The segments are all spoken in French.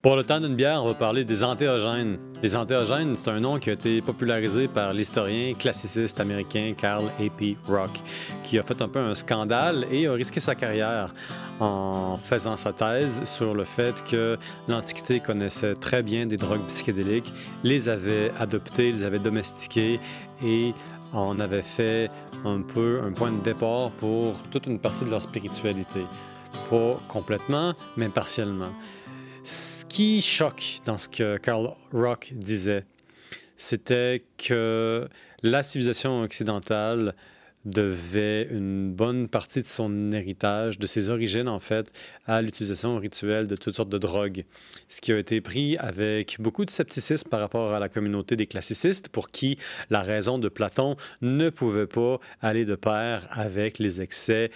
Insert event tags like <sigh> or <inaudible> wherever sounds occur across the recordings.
Pour le temps d'une bière, on va parler des antéogènes. Les antéogènes, c'est un nom qui a été popularisé par l'historien classiciste américain Carl A.P. Rock, qui a fait un peu un scandale et a risqué sa carrière en faisant sa thèse sur le fait que l'Antiquité connaissait très bien des drogues psychédéliques, les avait adoptées, les avait domestiquées et en avait fait un peu un point de départ pour toute une partie de leur spiritualité. Pas complètement, mais partiellement. Ce qui choque dans ce que Karl Rock disait, c'était que la civilisation occidentale devait une bonne partie de son héritage, de ses origines en fait, à l'utilisation rituelle de toutes sortes de drogues. Ce qui a été pris avec beaucoup de scepticisme par rapport à la communauté des classicistes, pour qui la raison de Platon ne pouvait pas aller de pair avec les excès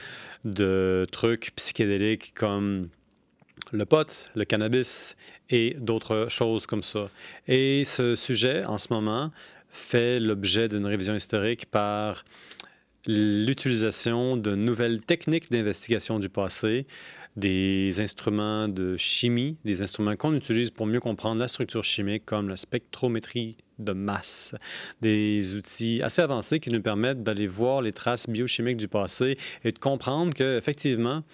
de trucs psychédéliques comme le pot, le cannabis et d'autres choses comme ça. Et ce sujet, en ce moment, fait l'objet d'une révision historique par l'utilisation de nouvelles techniques d'investigation du passé, des instruments de chimie, des instruments qu'on utilise pour mieux comprendre la structure chimique, comme la spectrométrie de masse, des outils assez avancés qui nous permettent d'aller voir les traces biochimiques du passé et de comprendre qu'effectivement,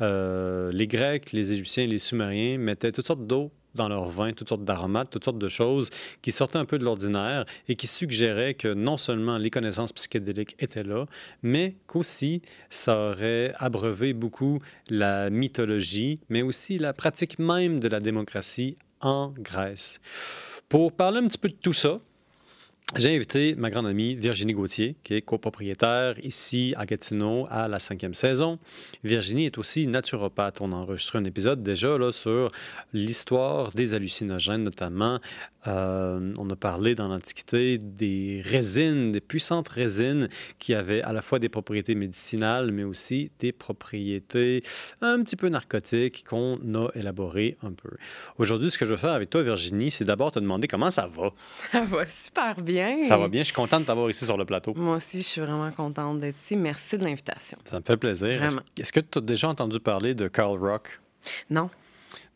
euh, les Grecs, les Égyptiens, les Sumériens mettaient toutes sortes d'eau dans leur vin, toutes sortes d'aromates, toutes sortes de choses qui sortaient un peu de l'ordinaire et qui suggéraient que non seulement les connaissances psychédéliques étaient là, mais qu'aussi ça aurait abreuvé beaucoup la mythologie, mais aussi la pratique même de la démocratie en Grèce. Pour parler un petit peu de tout ça, j'ai invité ma grande amie Virginie Gauthier, qui est copropriétaire ici à Gatineau à la cinquième saison. Virginie est aussi naturopathe. On a enregistré un épisode déjà là, sur l'histoire des hallucinogènes, notamment euh, on a parlé dans l'Antiquité des résines, des puissantes résines qui avaient à la fois des propriétés médicinales, mais aussi des propriétés un petit peu narcotiques qu'on a élaborées un peu. Aujourd'hui, ce que je veux faire avec toi, Virginie, c'est d'abord te demander comment ça va. Ça va super bien. Ça va bien. Je suis contente de t'avoir ici sur le plateau. Moi aussi, je suis vraiment contente d'être ici. Merci de l'invitation. Ça me fait plaisir. Vraiment. Est-ce que tu as déjà entendu parler de Carl Rock? Non.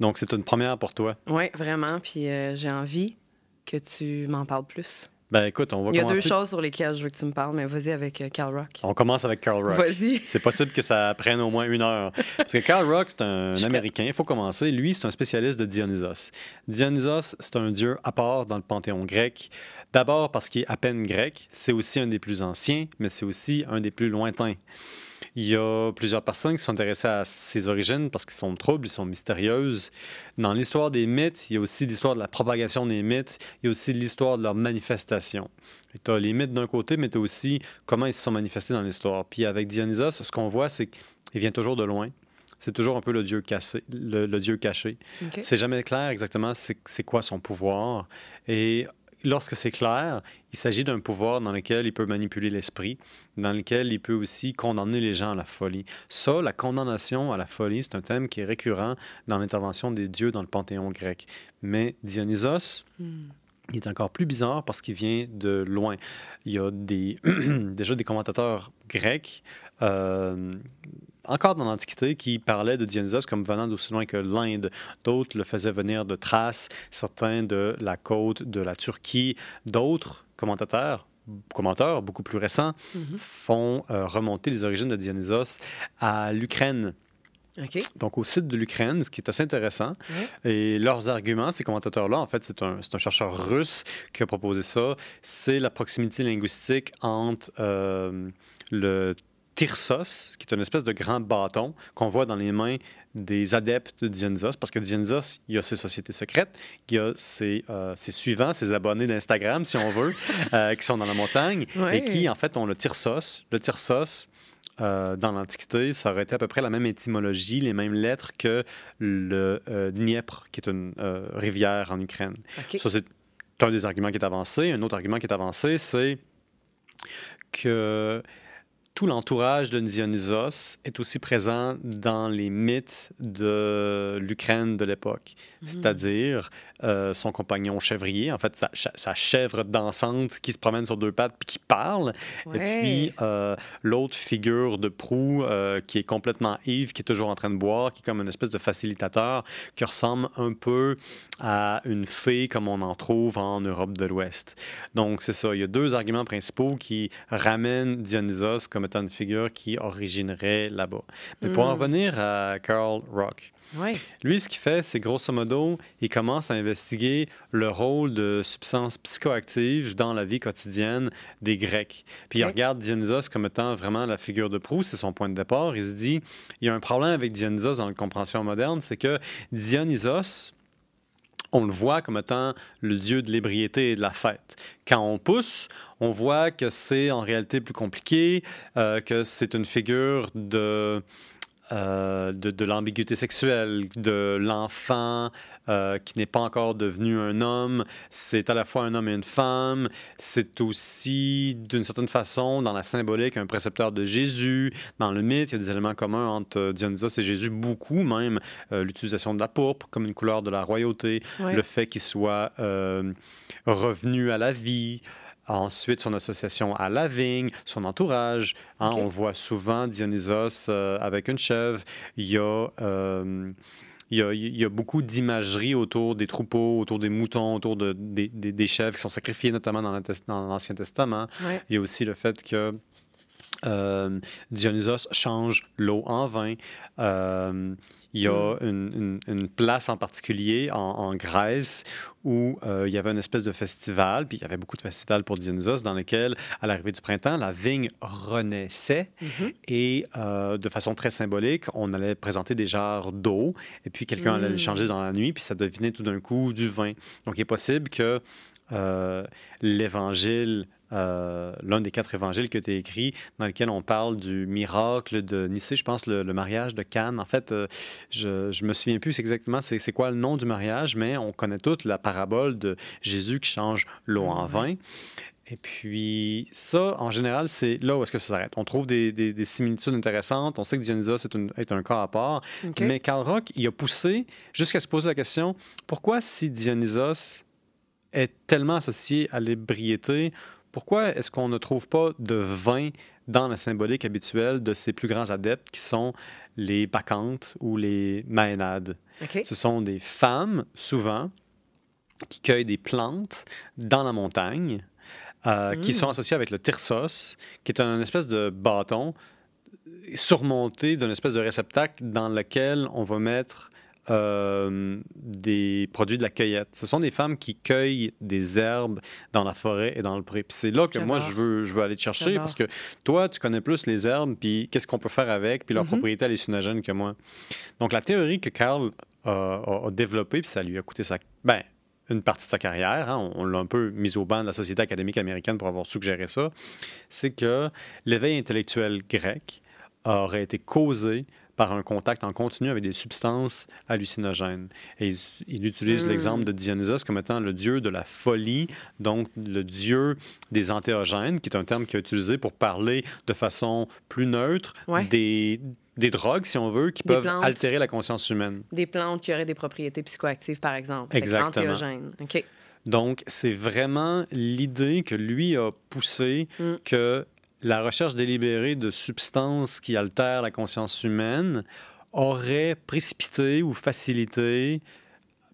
Donc, c'est une première pour toi. Oui, vraiment. Puis euh, j'ai envie que tu m'en parles plus. Ben écoute, on va Il y a commencer. deux choses sur lesquelles je veux que tu me parles, mais vas-y avec euh, Carl Rock. On commence avec Carl Rock. Vas-y. <laughs> C'est possible que ça prenne au moins une heure. Parce que Carl Rock, c'est un Je Américain. Il faut commencer. Lui, c'est un spécialiste de Dionysos. Dionysos, c'est un dieu à part dans le panthéon grec. D'abord parce qu'il est à peine grec. C'est aussi un des plus anciens, mais c'est aussi un des plus lointains. Il y a plusieurs personnes qui sont intéressées à ses origines parce qu'ils sont troubles, ils sont mystérieuses. Dans l'histoire des mythes, il y a aussi l'histoire de la propagation des mythes, il y a aussi l'histoire de leur manifestation. Tu as les mythes d'un côté, mais tu as aussi comment ils se sont manifestés dans l'histoire. Puis avec Dionysos, ce qu'on voit, c'est qu'il vient toujours de loin. C'est toujours un peu le dieu caché. Le, le dieu caché. OK. C'est jamais clair exactement c'est quoi son pouvoir. Et lorsque c'est clair, il s'agit d'un pouvoir dans lequel il peut manipuler l'esprit, dans lequel il peut aussi condamner les gens à la folie. Ça, la condamnation à la folie, c'est un thème qui est récurrent dans l'intervention des dieux dans le panthéon grec. Mais Dionysos, Hmm. il est encore plus bizarre parce qu'il vient de loin. Il y a des, <clears throat> déjà des commentateurs grecs, euh, encore dans l'Antiquité, qui parlaient de Dionysos comme venant d'aussi loin que l'Inde. D'autres le faisaient venir de Thrace, certains de la côte de la Turquie. D'autres commentateurs, commentateurs beaucoup plus récents, Mhm. font euh, remonter les origines de Dionysos à l'Ukraine. Donc, au site de l'Ukraine, ce qui est assez intéressant. Et leurs arguments, ces commentateurs-là, en fait, c'est un, un chercheur russe qui a proposé ça. C'est la proximité linguistique entre euh, le Tyrsos, qui est une espèce de grand bâton qu'on voit dans les mains des adeptes de Dionysos, parce que Dionysos, il y a ses sociétés secrètes, il y a ses, euh, ses suivants, ses abonnés d'Instagram, si on veut, <laughs> euh, qui sont dans la montagne, Ouais. et qui, en fait, ont le Tyrsos. Le Tyrsos, euh, dans l'Antiquité, ça aurait été à peu près la même étymologie, les mêmes lettres que le Dniepr, qui est une rivière en Ukraine. Ça, c'est un des arguments qui est avancé. Un autre argument qui est avancé, c'est que tout l'entourage de Dionysos est aussi présent dans les mythes de l'Ukraine de l'époque, Mhm. c'est-à-dire euh, son compagnon chèvrier, en fait, sa, chèvre dansante qui se promène sur deux pattes puis qui parle, et puis euh, l'autre figure de proue euh, qui est complètement ivre, qui est toujours en train de boire, qui est comme une espèce de facilitateur, qui ressemble un peu à une fée comme on en trouve en Europe de l'Ouest. Donc, c'est ça. Il y a deux arguments principaux qui ramènent Dionysos comme étant une figure qui originerait là-bas. Mais pour en Mm. revenir à Carl Rock, lui, ce qu'il fait, c'est grosso modo, il commence à investiguer le rôle de substances psychoactives dans la vie quotidienne des Grecs. Puis il regarde Dionysos comme étant vraiment la figure de proue, c'est son point de départ. Il se dit, il y a un problème avec Dionysos dans la compréhension moderne, c'est que Dionysos, on le voit comme étant le dieu de l'ébriété et de la fête. Quand on pousse, on voit que c'est en réalité plus compliqué, euh, que c'est une figure de, euh, de, de l'ambiguïté sexuelle, de l'enfant euh, qui n'est pas encore devenu un homme. C'est à la fois un homme et une femme. C'est aussi, d'une certaine façon, dans la symbolique, un précepteur de Jésus. Dans le mythe, il y a des éléments communs entre Dionysos et Jésus, beaucoup même. Euh, L'utilisation de la pourpre comme une couleur de la royauté, Ouais. le fait qu'il soit revenu à la vie. Ensuite, son association à la vigne, son entourage. hein. On voit souvent Dionysos euh, avec une chèvre. Il y a, euh, il y a, il y a beaucoup d'imagerie autour des troupeaux, autour des moutons, autour de, des, des- des chèvres qui sont sacrifiés, notamment dans l'Ancien Testament. Ouais. Il y a aussi le fait que euh, Dionysos change l'eau en vin. Euh, il y a une, une- une place en particulier en, en Grèce où euh, il y avait une espèce de festival, puis il y avait beaucoup de festivals pour Dionysos dans lesquels, à l'arrivée du printemps, la vigne renaissait Mhm. et de façon très symbolique, on allait présenter des jarres d'eau et puis quelqu'un allait les changer dans la nuit, puis ça devenait tout d'un coup du vin. Donc il est possible que l'évangile, euh, l'un des quatre évangiles qui a été écrit, dans lequel on parle du miracle de Nicée, je pense le, le mariage de Cannes. En fait, euh, je, je me souviens plus exactement c'est quoi le nom du mariage, mais on connaît toute la parabole de Jésus qui change l'eau en vin. Et puis, ça, en général, c'est là où est-ce que ça s'arrête. On trouve des, des- des similitudes intéressantes. On sait que Dionysos est, une- est un cas à part. Mais Karl Rock, il a poussé jusqu'à se poser la question pourquoi, si Dionysos est tellement associé à l'ébriété, pourquoi est-ce qu'on ne trouve pas de vin dans la symbolique habituelle de ses plus grands adeptes qui sont les bacchantes ou les maénades? Ce sont des femmes, souvent, qui cueillent des plantes dans la montagne, euh, qui Mm. sont associées avec le tyrsos, qui est un espèce de bâton surmonté d'une espèce de réceptacle dans lequel on va mettre euh, des produits de la cueillette. Ce sont des femmes qui cueillent des herbes dans la forêt et dans le pré. Puis c'est là que moi, je veux, je veux aller te chercher parce que toi, tu connais plus les herbes, puis qu'est-ce qu'on peut faire avec, puis leur Mhm. propriété hallucinogène que moi. Donc, la théorie que Carl a, a- a développée, puis ça lui a coûté sa... Ben, une partie de sa carrière, hein, on, l'a un peu mis au banc de la Société académique américaine pour avoir suggéré ça, c'est que l'éveil intellectuel grec aurait été causé par un contact en continu avec des substances hallucinogènes. Et il, il utilise Mm. l'exemple de Dionysos comme étant le dieu de la folie, donc le dieu des antéogènes, qui est un terme qu'il a utilisé pour parler de façon plus neutre Ouais. des, des drogues, si on veut, qui Des peuvent plantes. altérer la conscience humaine. Des plantes qui auraient des propriétés psychoactives, par exemple. Exactement. antéogènes. OK. Donc, c'est vraiment l'idée que lui a poussée Mm. que la recherche délibérée de substances qui altèrent la conscience humaine aurait précipité ou facilité,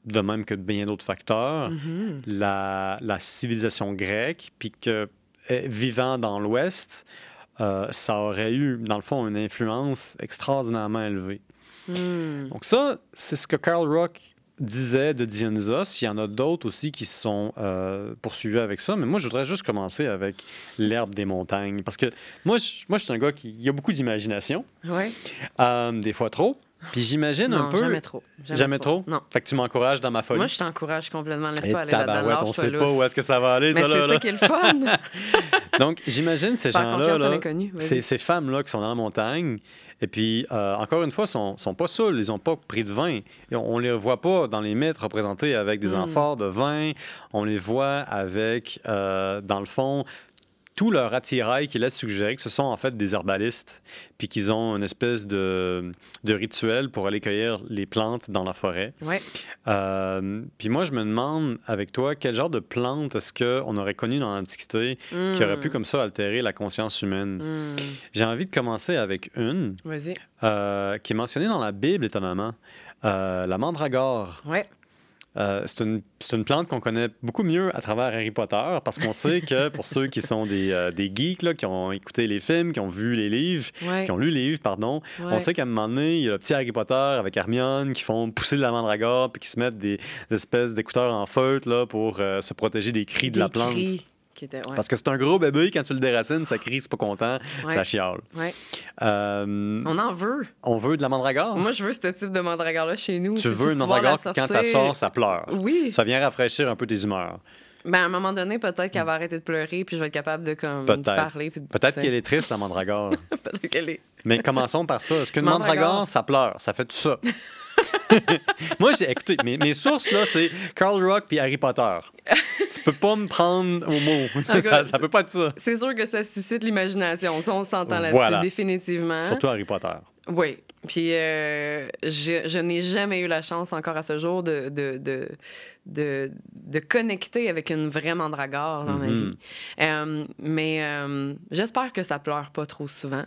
de même que bien d'autres facteurs, Mhm. la, la civilisation grecque, puis que eh, vivant dans l'Ouest, euh, ça aurait eu, dans le fond, une influence extraordinairement élevée. Hmm. Donc ça, c'est ce que Karl Rock disait de Dionysos. Il y en a d'autres aussi qui se sont euh, poursuivis avec ça. Mais moi, je voudrais juste commencer avec l'herbe des montagnes. Parce que moi, je, moi, je suis un gars qui il a beaucoup d'imagination, Ouais. euh, des fois trop. Puis j'imagine un peu... jamais trop. Jamais trop? Non. Fait que tu m'encourages dans ma folie. Moi, je t'encourage complètement. Et Laisse-toi aller là-dedans. tabarouette, on sait pas où est-ce que ça va aller, Mais c'est ça qui est le fun. <laughs> Donc, j'imagine ces gens-là, là, ces, ces femmes-là qui sont dans la montagne, et puis, euh, encore une fois, sont, sont pas saouls, ils n'ont pas pris de vin. Et on, on les voit pas dans les mythes représentés avec des Mm. amphores de vin. On les voit avec, euh, dans le fond, tout leur attirail qui laisse suggérer que ce sont en fait des herbalistes, puis qu'ils ont une espèce de, de rituel pour aller cueillir les plantes dans la forêt. Ouais. Euh, puis moi, je me demande avec toi, quel genre de plantes est-ce qu'on aurait connu dans l'Antiquité qui aurait pu Mm. comme ça altérer la conscience humaine? Hmm. J'ai envie de commencer avec une euh, qui est mentionnée dans la Bible, étonnamment, Euh, la mandragore. Ouais. Euh, c'est une, c'est une plante qu'on connaît beaucoup mieux à travers Harry Potter parce qu'on sait que <laughs> pour ceux qui sont des, euh, des geeks, là, qui ont écouté les films, qui ont vu les livres, Ouais. qui ont lu les livres, pardon, on sait qu'à un moment donné, il y a le petit Harry Potter avec Hermione qui font pousser de la mandragore puis qui se mettent des, des espèces d'écouteurs en feutre là, pour euh, se protéger des cris de la plante. cris qui étaient. Ouais. Parce que c'est un gros bébé, quand tu le déracines, ça crie, c'est pas content, Ouais. ça chiale. Ouais. Euh, On en veut. on veut de la mandragore? Moi, je veux ce type de mandragore-là chez nous. tu veux une mandragore quand elle sort, ça pleure. Oui. Ça vient rafraîchir un peu tes humeurs. Ben, à un moment donné, peut-être qu'elle va arrêter de pleurer, puis je vais être capable de, comme, de parler. puis de- Peut-être qu'elle est triste, la mandragore. <laughs> Peut-être qu'elle est. Mais commençons par ça. Est-ce qu'une Mandragore. mandragore, ça pleure? Ça fait tout ça. <laughs> <laughs> Moi, j'ai, écoutez, mes, mes sources, là, c'est Carl Rock puis Harry Potter. tu peux pas me prendre au mot. <laughs> ça, ça peut pas être ça. C'est sûr que ça suscite l'imagination. Ça, on s'entend là-dessus, Voilà. définitivement. Surtout Harry Potter. Oui. Puis euh, je, je n'ai jamais eu la chance encore à ce jour de, de, de, de, de connecter avec une vraie mandragore dans ma Mhm. vie. Euh, mais euh, j'espère que ça pleure pas trop souvent.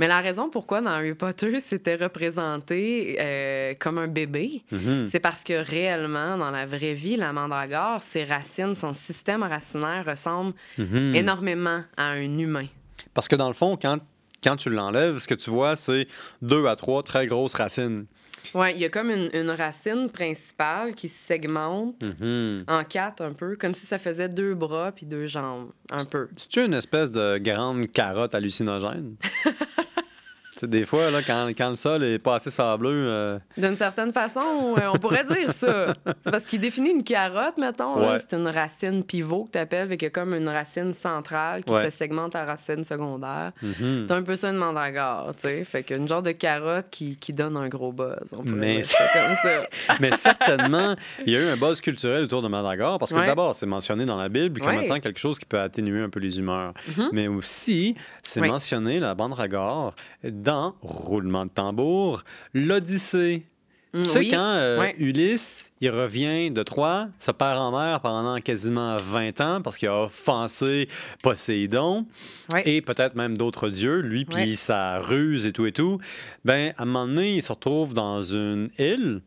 Mais la raison pourquoi dans Harry Potter <laughs> c'était représenté comme un bébé, Mhm. c'est parce que réellement, dans la vraie vie, la mandragore, ses racines, son système racinaire ressemble Mhm. énormément à un humain. Parce que dans le fond, quand, quand tu l'enlèves, ce que tu vois, c'est deux à trois très grosses racines. Ouais, il y a comme une, une racine principale qui se segmente Mhm. en quatre un peu, comme si ça faisait deux bras puis deux jambes, un peu. C'est-tu une espèce de grande carotte hallucinogène? <laughs> tu sais, des fois, là, quand, quand le sol est pas assez sableux, euh, D'une certaine façon, on pourrait dire ça. C'est parce qu'il définit une carotte, mettons. Ouais. C'est une racine pivot que tu appelles, fait qu'il y a comme une racine centrale qui Ouais. se segmente à racine secondaire. mhm. C'est un peu ça une mandragore, tu sais. Fait qu'une genre de carotte qui, qui donne un gros buzz. On Mais dire ça comme ça. <laughs> Mais certainement, il y a eu un buzz culturel autour de Mandragore parce que Ouais. d'abord, c'est mentionné dans la Bible comme étant quelque chose qui peut atténuer un peu les humeurs. Mhm. Mais aussi, c'est mentionné, la Mandragore, dans roulement de tambour, l'Odyssée. Mm, Tu sais, oui. quand euh, Ouais. Ulysse, il revient de Troie, se perd en mer pendant quasiment 20 ans parce qu'il a offensé Poséidon Ouais. et peut-être même d'autres dieux, lui puis Ouais. sa ruse et tout et tout, ben à un moment donné, il se retrouve dans une île.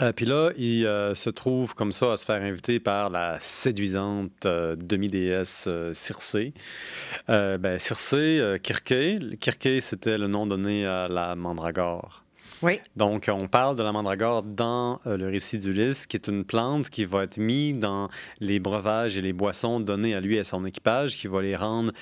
Euh, puis là, il euh, se trouve comme ça à se faire inviter par la séduisante euh, demi-déesse euh, Circé. Ben, Circé, Kirké. Kirké, c'était le nom donné à la mandragore. Oui. Donc, on parle de la mandragore dans le récit d'Ulysse, qui est une plante qui va être mise dans les breuvages et les boissons donnés à lui et à son équipage, qui va les rendre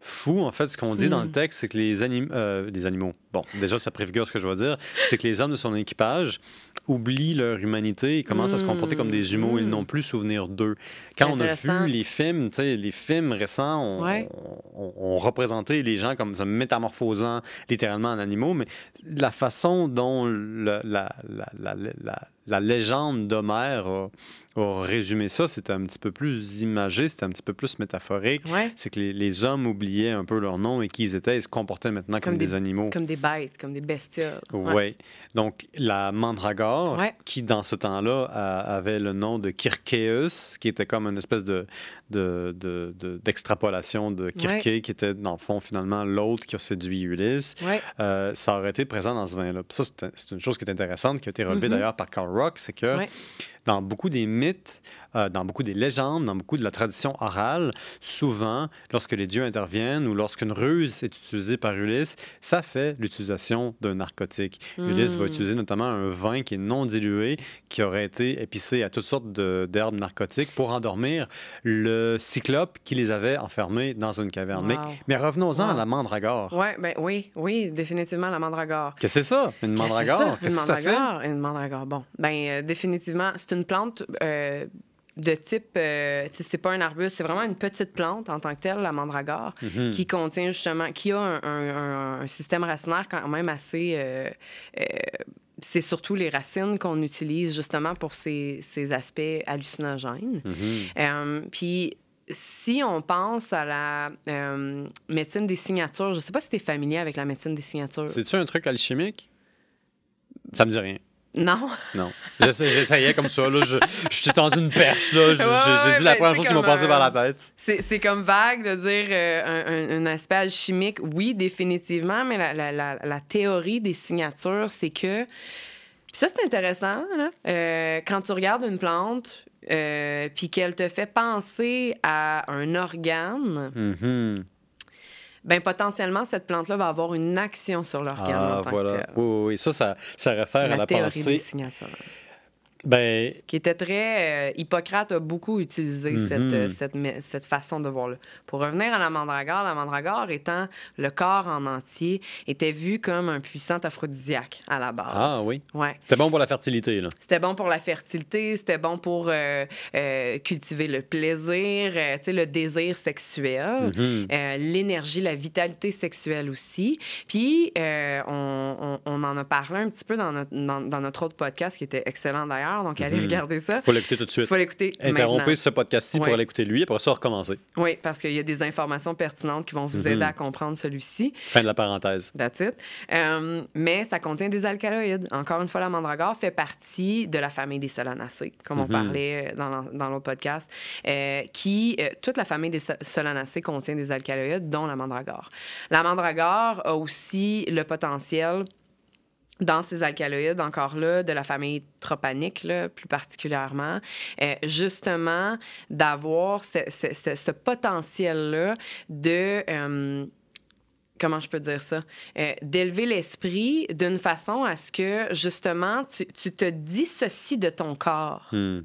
fous. En fait, ce qu'on dit dans le Mm. texte, c'est que les, anim- euh, les animaux, bon, déjà, ça préfigure ce que je vais dire, c'est que les hommes de son équipage oublient leur humanité et commencent à se comporter comme des jumeaux. Ils Mm. n'ont plus souvenir d'eux. Quand on a vu les films, tu sais, les films récents ont, Ouais. ont représenté les gens comme se métamorphosant littéralement en animaux, mais la façon dont le- la, la, la, la- la légende d'Homère a, a résumé ça, c'était un petit peu plus imagé, c'était un petit peu plus métaphorique. Ouais. C'est que les, les hommes oubliaient un peu leur nom et qui ils étaient, ils se comportaient maintenant comme, Comme des, des- animaux. Comme des bêtes, comme des bestioles. Oui. Ouais. Donc, la mandragore, Ouais. qui dans ce temps-là avait le nom de Kirkéus, qui était comme une espèce de, de- de- de- d'extrapolation de, Kirké, qui était dans le fond finalement l'autre qui a séduit Ulysse, euh, ça aurait été présent dans ce vin-là. Ça, c'est, une chose qui est intéressante, qui a été relevée Mhm. d'ailleurs par Carl Rock, c'est que Ouais. Dans beaucoup des mythes, euh, dans beaucoup des légendes, dans beaucoup de la tradition orale, souvent, lorsque les dieux interviennent ou lorsqu'une ruse est utilisée par Ulysse, ça fait l'utilisation d'un narcotique. Ulysse va Mm. utiliser notamment un vin qui est non dilué, qui aurait été épicé à toutes sortes d'herbes narcotiques pour endormir le cyclope qui les avait enfermés dans une caverne. Mais, Wow. mais revenons-en à la mandragore. Ouais, ben oui, oui, définitivement la mandragore. Qu'est-ce que c'est ça, une mandragore? Qu'est-ce une que ça fait? mandragore? Une mandragore. Bon, ben euh, définitivement, c'est une plante euh, de type, euh, c'est pas un arbuste, c'est vraiment une petite plante en tant que telle, la mandragore, Mhm. qui contient justement, qui a un, un- un- un système racinaire quand même assez. euh, c'est surtout les racines qu'on utilise justement pour ces, ces aspects hallucinogènes. Mhm. Puis si on pense à la euh, médecine des signatures, je ne sais pas si tu es familier avec la médecine des signatures. C'est-tu un truc alchimique? Ça me dit rien. Non. Non. J'essa- J'essayais comme ça. Là. Je, je t'ai tendu une perche. là. J'ai Ouais, dit la ben, première c'est chose qui m'a passé par la tête. C'est comme vague de dire euh, un, aspect alchimique, oui, définitivement, mais la, la- la- la théorie des signatures, c'est que. Puis ça, c'est intéressant, là. Euh, quand tu regardes une plante, euh, puis qu'elle te fait penser à un organe, Mhm. Ben potentiellement, cette plante-là va avoir une action sur l'organe. Ah, en tant voilà. que tel. Oui, oui, oui. Ça, ça, ça réfère à La théorie des pensée. signatures. Ben, Qui était très. euh, Hippocrate a beaucoup utilisé Mhm. cette, euh, cette, façon de voir là. Pour revenir à la mandragore, la mandragore étant le corps en entier, était vu comme un puissant aphrodisiaque à la base. Ah oui. Ouais. c'était bon pour la fertilité. Là. C'était bon pour la fertilité, c'était bon pour euh, euh, cultiver le plaisir, le désir sexuel. Mhm. L'énergie, la vitalité sexuelle aussi. Puis, on, on- on en a parlé un petit peu dans notre, dans, dans notre autre podcast qui était excellent d'ailleurs. Donc, allez Mhm. regarder ça. faut l'écouter tout de Il suite. faut l'écouter Interrompez maintenant. ce podcast-ci Ouais. pour aller écouter lui, après ça, recommencer. Oui, parce qu'il y a des informations pertinentes qui vont vous Mhm. aider à comprendre celui-ci. Fin de la parenthèse. That's it. Euh, mais ça contient des alcaloïdes. Encore une fois, la mandragore fait partie de la famille des solanacées, comme on Mhm. parlait euh, dans, l'autre podcast, euh, qui, euh, toute la famille des so- solanacées contient des alcaloïdes, dont la mandragore. La mandragore a aussi le potentiel dans ces alcaloïdes, encore là, de la famille tropanique, là, plus particulièrement, euh, justement, d'avoir ce, ce- ce- potentiel-là de... euh, comment je peux dire ça? Euh, D'élever l'esprit d'une façon à ce que, justement, tu, tu te dissocies de ton corps. Hmm.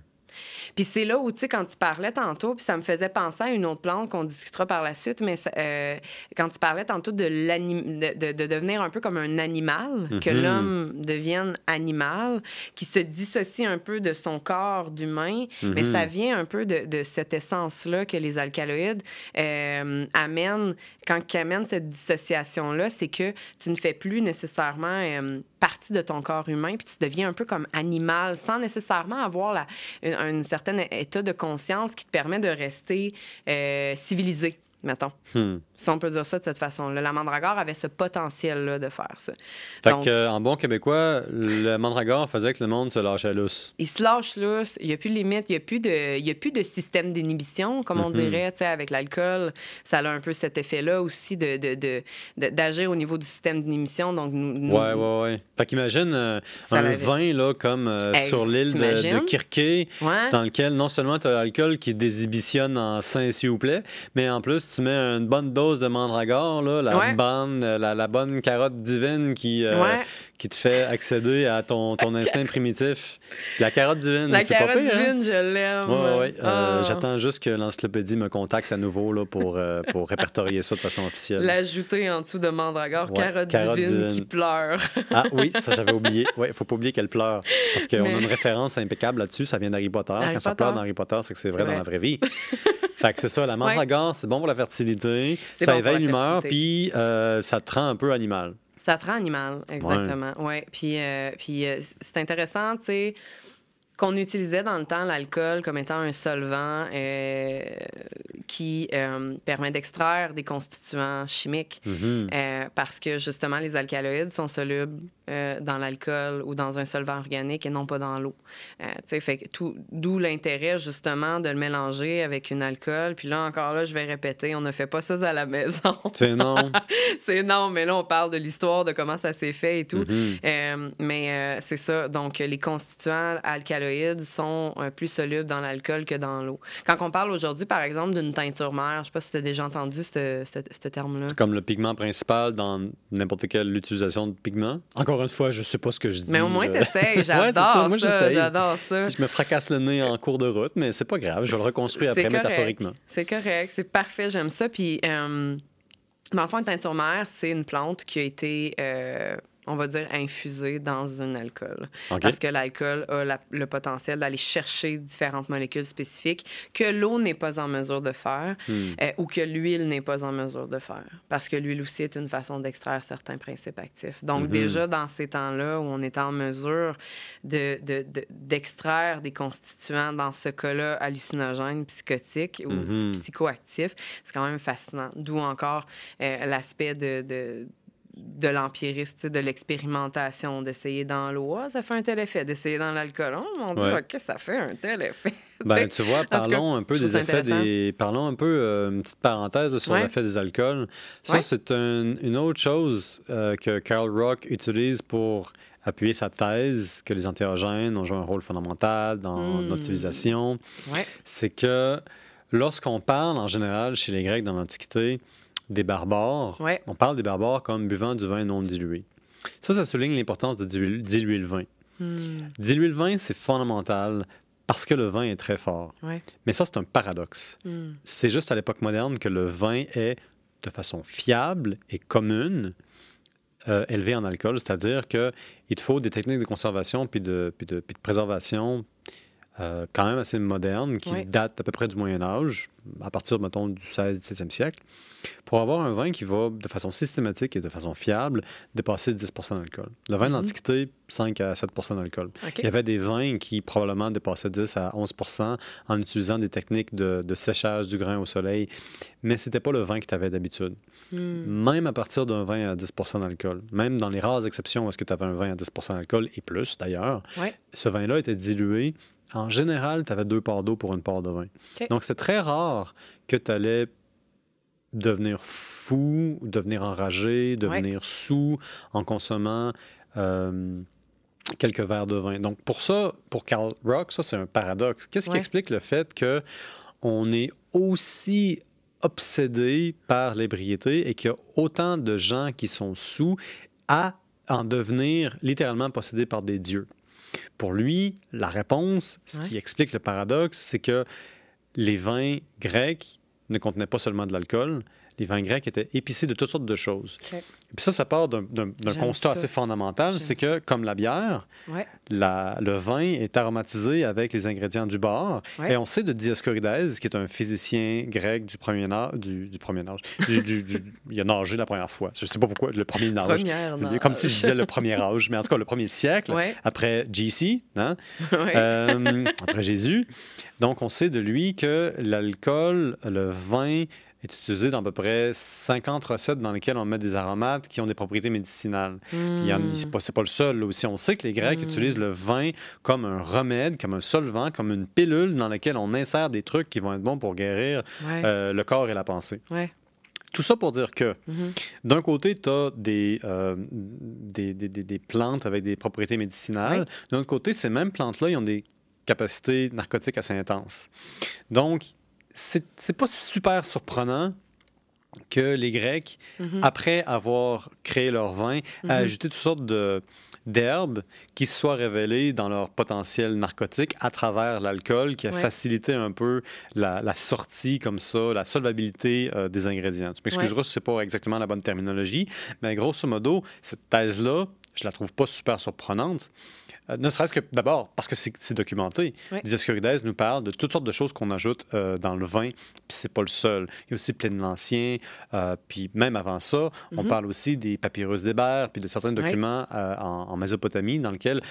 Puis c'est là où, tu sais, quand tu parlais tantôt, puis ça me faisait penser à une autre plante qu'on discutera par la suite, mais ça- euh, quand tu parlais tantôt de, de, de- de devenir un peu comme un animal, que Mhm. l'homme devienne animal, qui se dissocie un peu de son corps d'humain, mais Mhm. ça vient un peu de, de cette essence-là que les alcaloïdes euh, amènent. Quand ils amènent cette dissociation-là, c'est que tu ne fais plus nécessairement euh, partie de ton corps humain, puis tu deviens un peu comme animal, sans nécessairement avoir la, un, un certain état de conscience qui te permet de rester euh, civilisé, mettons. Hmm. Si on peut dire ça de cette façon-là. La mandragore avait ce potentiel-là de faire ça. Fait Donc, que, en bon québécois, le mandragore faisait que le monde se lâchait lousse. il se lâche lousse, il n'y a plus de limite, il n'y a, plus de- il y a plus de système d'inhibition, comme on Mhm. dirait, tu sais, avec l'alcool. Ça a un peu cet effet-là aussi de, de- de- de- d'agir au niveau du système d'inhibition. Donc, nous- nous- Ouais, ouais, ouais. Fait qu'imagine euh, un vin là, comme euh, Hey, sur l'île de, de Kirké, Ouais. dans lequel non seulement tu as l'alcool qui désinhibitionne en sein, s'il vous plaît, mais en plus tu mets une bonne dose de mandragore, là, la, Ouais. bonne, euh, la, la bonne carotte divine qui, euh, Ouais. qui te fait accéder à ton, ton instinct primitif. La carotte divine, La c'est pas carotte pire, hein? divine, je l'aime. Ouais. Euh, Ah. J'attends juste que l'encyclopédie me contacte à nouveau là, pour, euh, pour répertorier ça de façon officielle. L'ajouter en dessous de mandragore, carotte, carotte divine, divine. qui pleure. Ah oui, ça j'avais oublié. Ouais, faut pas oublier qu'elle pleure. Parce qu'on Mais- a une référence impeccable là-dessus. Ça vient d'Harry Potter. Harry Quand ça pleure dans Harry Potter, c'est que c'est vrai, vrai. dans la vraie vie. <laughs> fait que c'est ça, la mandragore, c'est bon pour la fertilité. Ça bon éveille l'humeur, puis euh, ça te rend un peu animal. Ça te rend animal, exactement. Ouais. Puis, euh, puis euh, c'est intéressant, tu sais, qu'on utilisait dans le temps l'alcool comme étant un solvant euh, qui euh, permet d'extraire des constituants chimiques. Mhm. Euh, parce que justement, les alcaloïdes sont solubles dans l'alcool ou dans un solvant organique et non pas dans l'eau. Fait que tout- d'où l'intérêt justement de le mélanger avec une alcool. Puis là encore là, je vais répéter, on ne fait pas ça à la maison. C'est non. <laughs> c'est non, mais là on parle de l'histoire de comment ça s'est fait et tout. Mhm. Euh, mais c'est ça. Donc, les constituants alcaloïdes sont euh, plus solubles dans l'alcool que dans l'eau. Quand on parle aujourd'hui, par exemple, d'une teinture mère, je sais pas si tu as déjà entendu ce, ce- ce terme-là. C'est comme le pigment principal dans n'importe quelle utilisation de pigment. Encore une fois, je sais pas ce que je dis. Mais au moins. <laughs> Ouais, c'est ça. J'adore Moi, ça. J'adore ça. Je me fracasse le nez en cours de route, mais c'est pas grave. Je vais le reconstruire C'est après correct. métaphoriquement. C'est correct. C'est parfait. J'aime ça. Puis, euh, dans le fond, une teinture mère, c'est une plante qui a été euh, on va dire, infusé dans un alcool. Parce que l'alcool a la- le potentiel d'aller chercher différentes molécules spécifiques que l'eau n'est pas en mesure de faire Hmm. euh, ou que l'huile n'est pas en mesure de faire. Parce que l'huile aussi est une façon d'extraire certains principes actifs. Donc, Mhm. déjà, dans ces temps-là où on est en mesure de- de- de- d'extraire des constituants, dans ce cas-là, hallucinogènes, psychotiques ou Mhm. psychoactifs, c'est quand même fascinant. D'où encore euh, l'aspect de, de sais, de l'expérimentation, d'essayer dans l'eau, Ah, ça fait un tel effet, d'essayer dans l'alcool, oh mon Dieu, Ouais. OK, ça fait un tel effet. <laughs> Tu Ben, tu vois, cas, parlons un peu des effets des. Parlons un peu, euh, une petite parenthèse sur Ouais. l'effet des alcools. Ça, Ouais. c'est un- une autre chose euh, que Carl Rock utilise pour appuyer sa thèse que les entéogènes ont joué un rôle fondamental dans Hmm. notre civilisation. C'est que lorsqu'on parle en général chez les Grecs dans l'Antiquité des barbares, Ouais. on parle des barbares comme buvant du vin non dilué. Ça, ça souligne l'importance de dilu- diluer le vin. Hmm. Diluer le vin, c'est fondamental parce que le vin est très fort. Ouais. Mais ça, c'est un paradoxe. Hmm. C'est juste à l'époque moderne que le vin est de façon fiable et commune euh, élevé en alcool, c'est-à-dire qu'il te faut des techniques de conservation puis de, puis de, puis de préservation euh, quand même assez modernes qui Oui. datent à peu près du Moyen Âge, à partir, mettons, du 16-17e siècle, pour avoir un vin qui va de façon systématique et de façon fiable dépasser 10 d'alcool. Le vin de Mhm. l'Antiquité, 5 à 7 d'alcool. OK. Il y avait des vins qui probablement dépassaient 10 à 11 en utilisant des techniques de, de séchage du grain au soleil, mais c'était pas le vin que tu avais d'habitude. Hmm. Même à partir d'un vin à 10% d'alcool, même dans les rares exceptions où est-ce que tu avais un vin à 10 d'alcool, et plus d'ailleurs, Ouais. ce vin-là était dilué. En général, tu avais deux parts d'eau pour une part de vin. Donc, c'est très rare que tu allais devenir fou, devenir enragé, devenir sous en consommant euh, quelques verres de vin. Donc, pour ça, pour Karl Rock, ça, c'est un paradoxe. Qu'est-ce qui Ouais. explique le fait que on est aussi obsédé par l'ébriété et qu'il y a autant de gens qui sont sous à en devenir littéralement possédés par des dieux? Pour lui, la réponse, ce qui explique le paradoxe, c'est que les vins grecs ne contenaient pas seulement de l'alcool, les vins grecs étaient épicés de toutes sortes de choses. Et puis ça, ça part d'un- constat ça. assez fondamental, c'est que, comme la bière, Ouais. la- le vin est aromatisé avec les ingrédients du bar. Ouais. Et on sait de Dioscorides, qui est un physicien grec du premier âge, du, du premier âge, du- du- du- il a nagé la première fois. Je sais pas pourquoi, le premier âge. Première. Comme si je disais le premier âge, mais en tout cas le premier siècle, Ouais. après JC, hein? <laughs> Euh, après Jésus. Donc, on sait de lui que l'alcool, le vin, est utilisé dans à peu près 50 recettes dans lesquelles on met des aromates qui ont des propriétés médicinales. Hmm. C'est pas, le seul. Là aussi, on sait que les Grecs Mm. utilisent le vin comme un remède, comme un solvant, comme une pilule dans laquelle on insère des trucs qui vont être bons pour guérir Ouais. euh, le corps et la pensée. Ouais. Tout ça pour dire que, Mhm. d'un côté, tu as des, euh, des, des- des- des plantes avec des propriétés médicinales. Oui. D'un autre côté, ces mêmes plantes-là, ils ont des capacités narcotiques assez intenses. Donc, c'est pas super surprenant que les Grecs, Mhm. après avoir créé leur vin, Mhm. aient ajouté toutes sortes de d'herbes qui se soient révélées dans leur potentiel narcotique à travers l'alcool, qui a Ouais. facilité un peu la, la sortie comme ça, la solvabilité euh, des ingrédients. Tu m'excuseras si c'est pas exactement la bonne terminologie, mais grosso modo, cette thèse-là, je la trouve pas super surprenante. Euh, ne serait-ce que d'abord parce que c'est documenté. Ouais. Dioscorides nous parle de toutes sortes de choses qu'on ajoute euh, dans le vin, puis c'est pas le seul. Il y a aussi plein l'ancien, euh, puis même avant ça, on Mhm. parle aussi des papyrus d'Hébert, puis de certains documents en, en Mésopotamie dans lesquels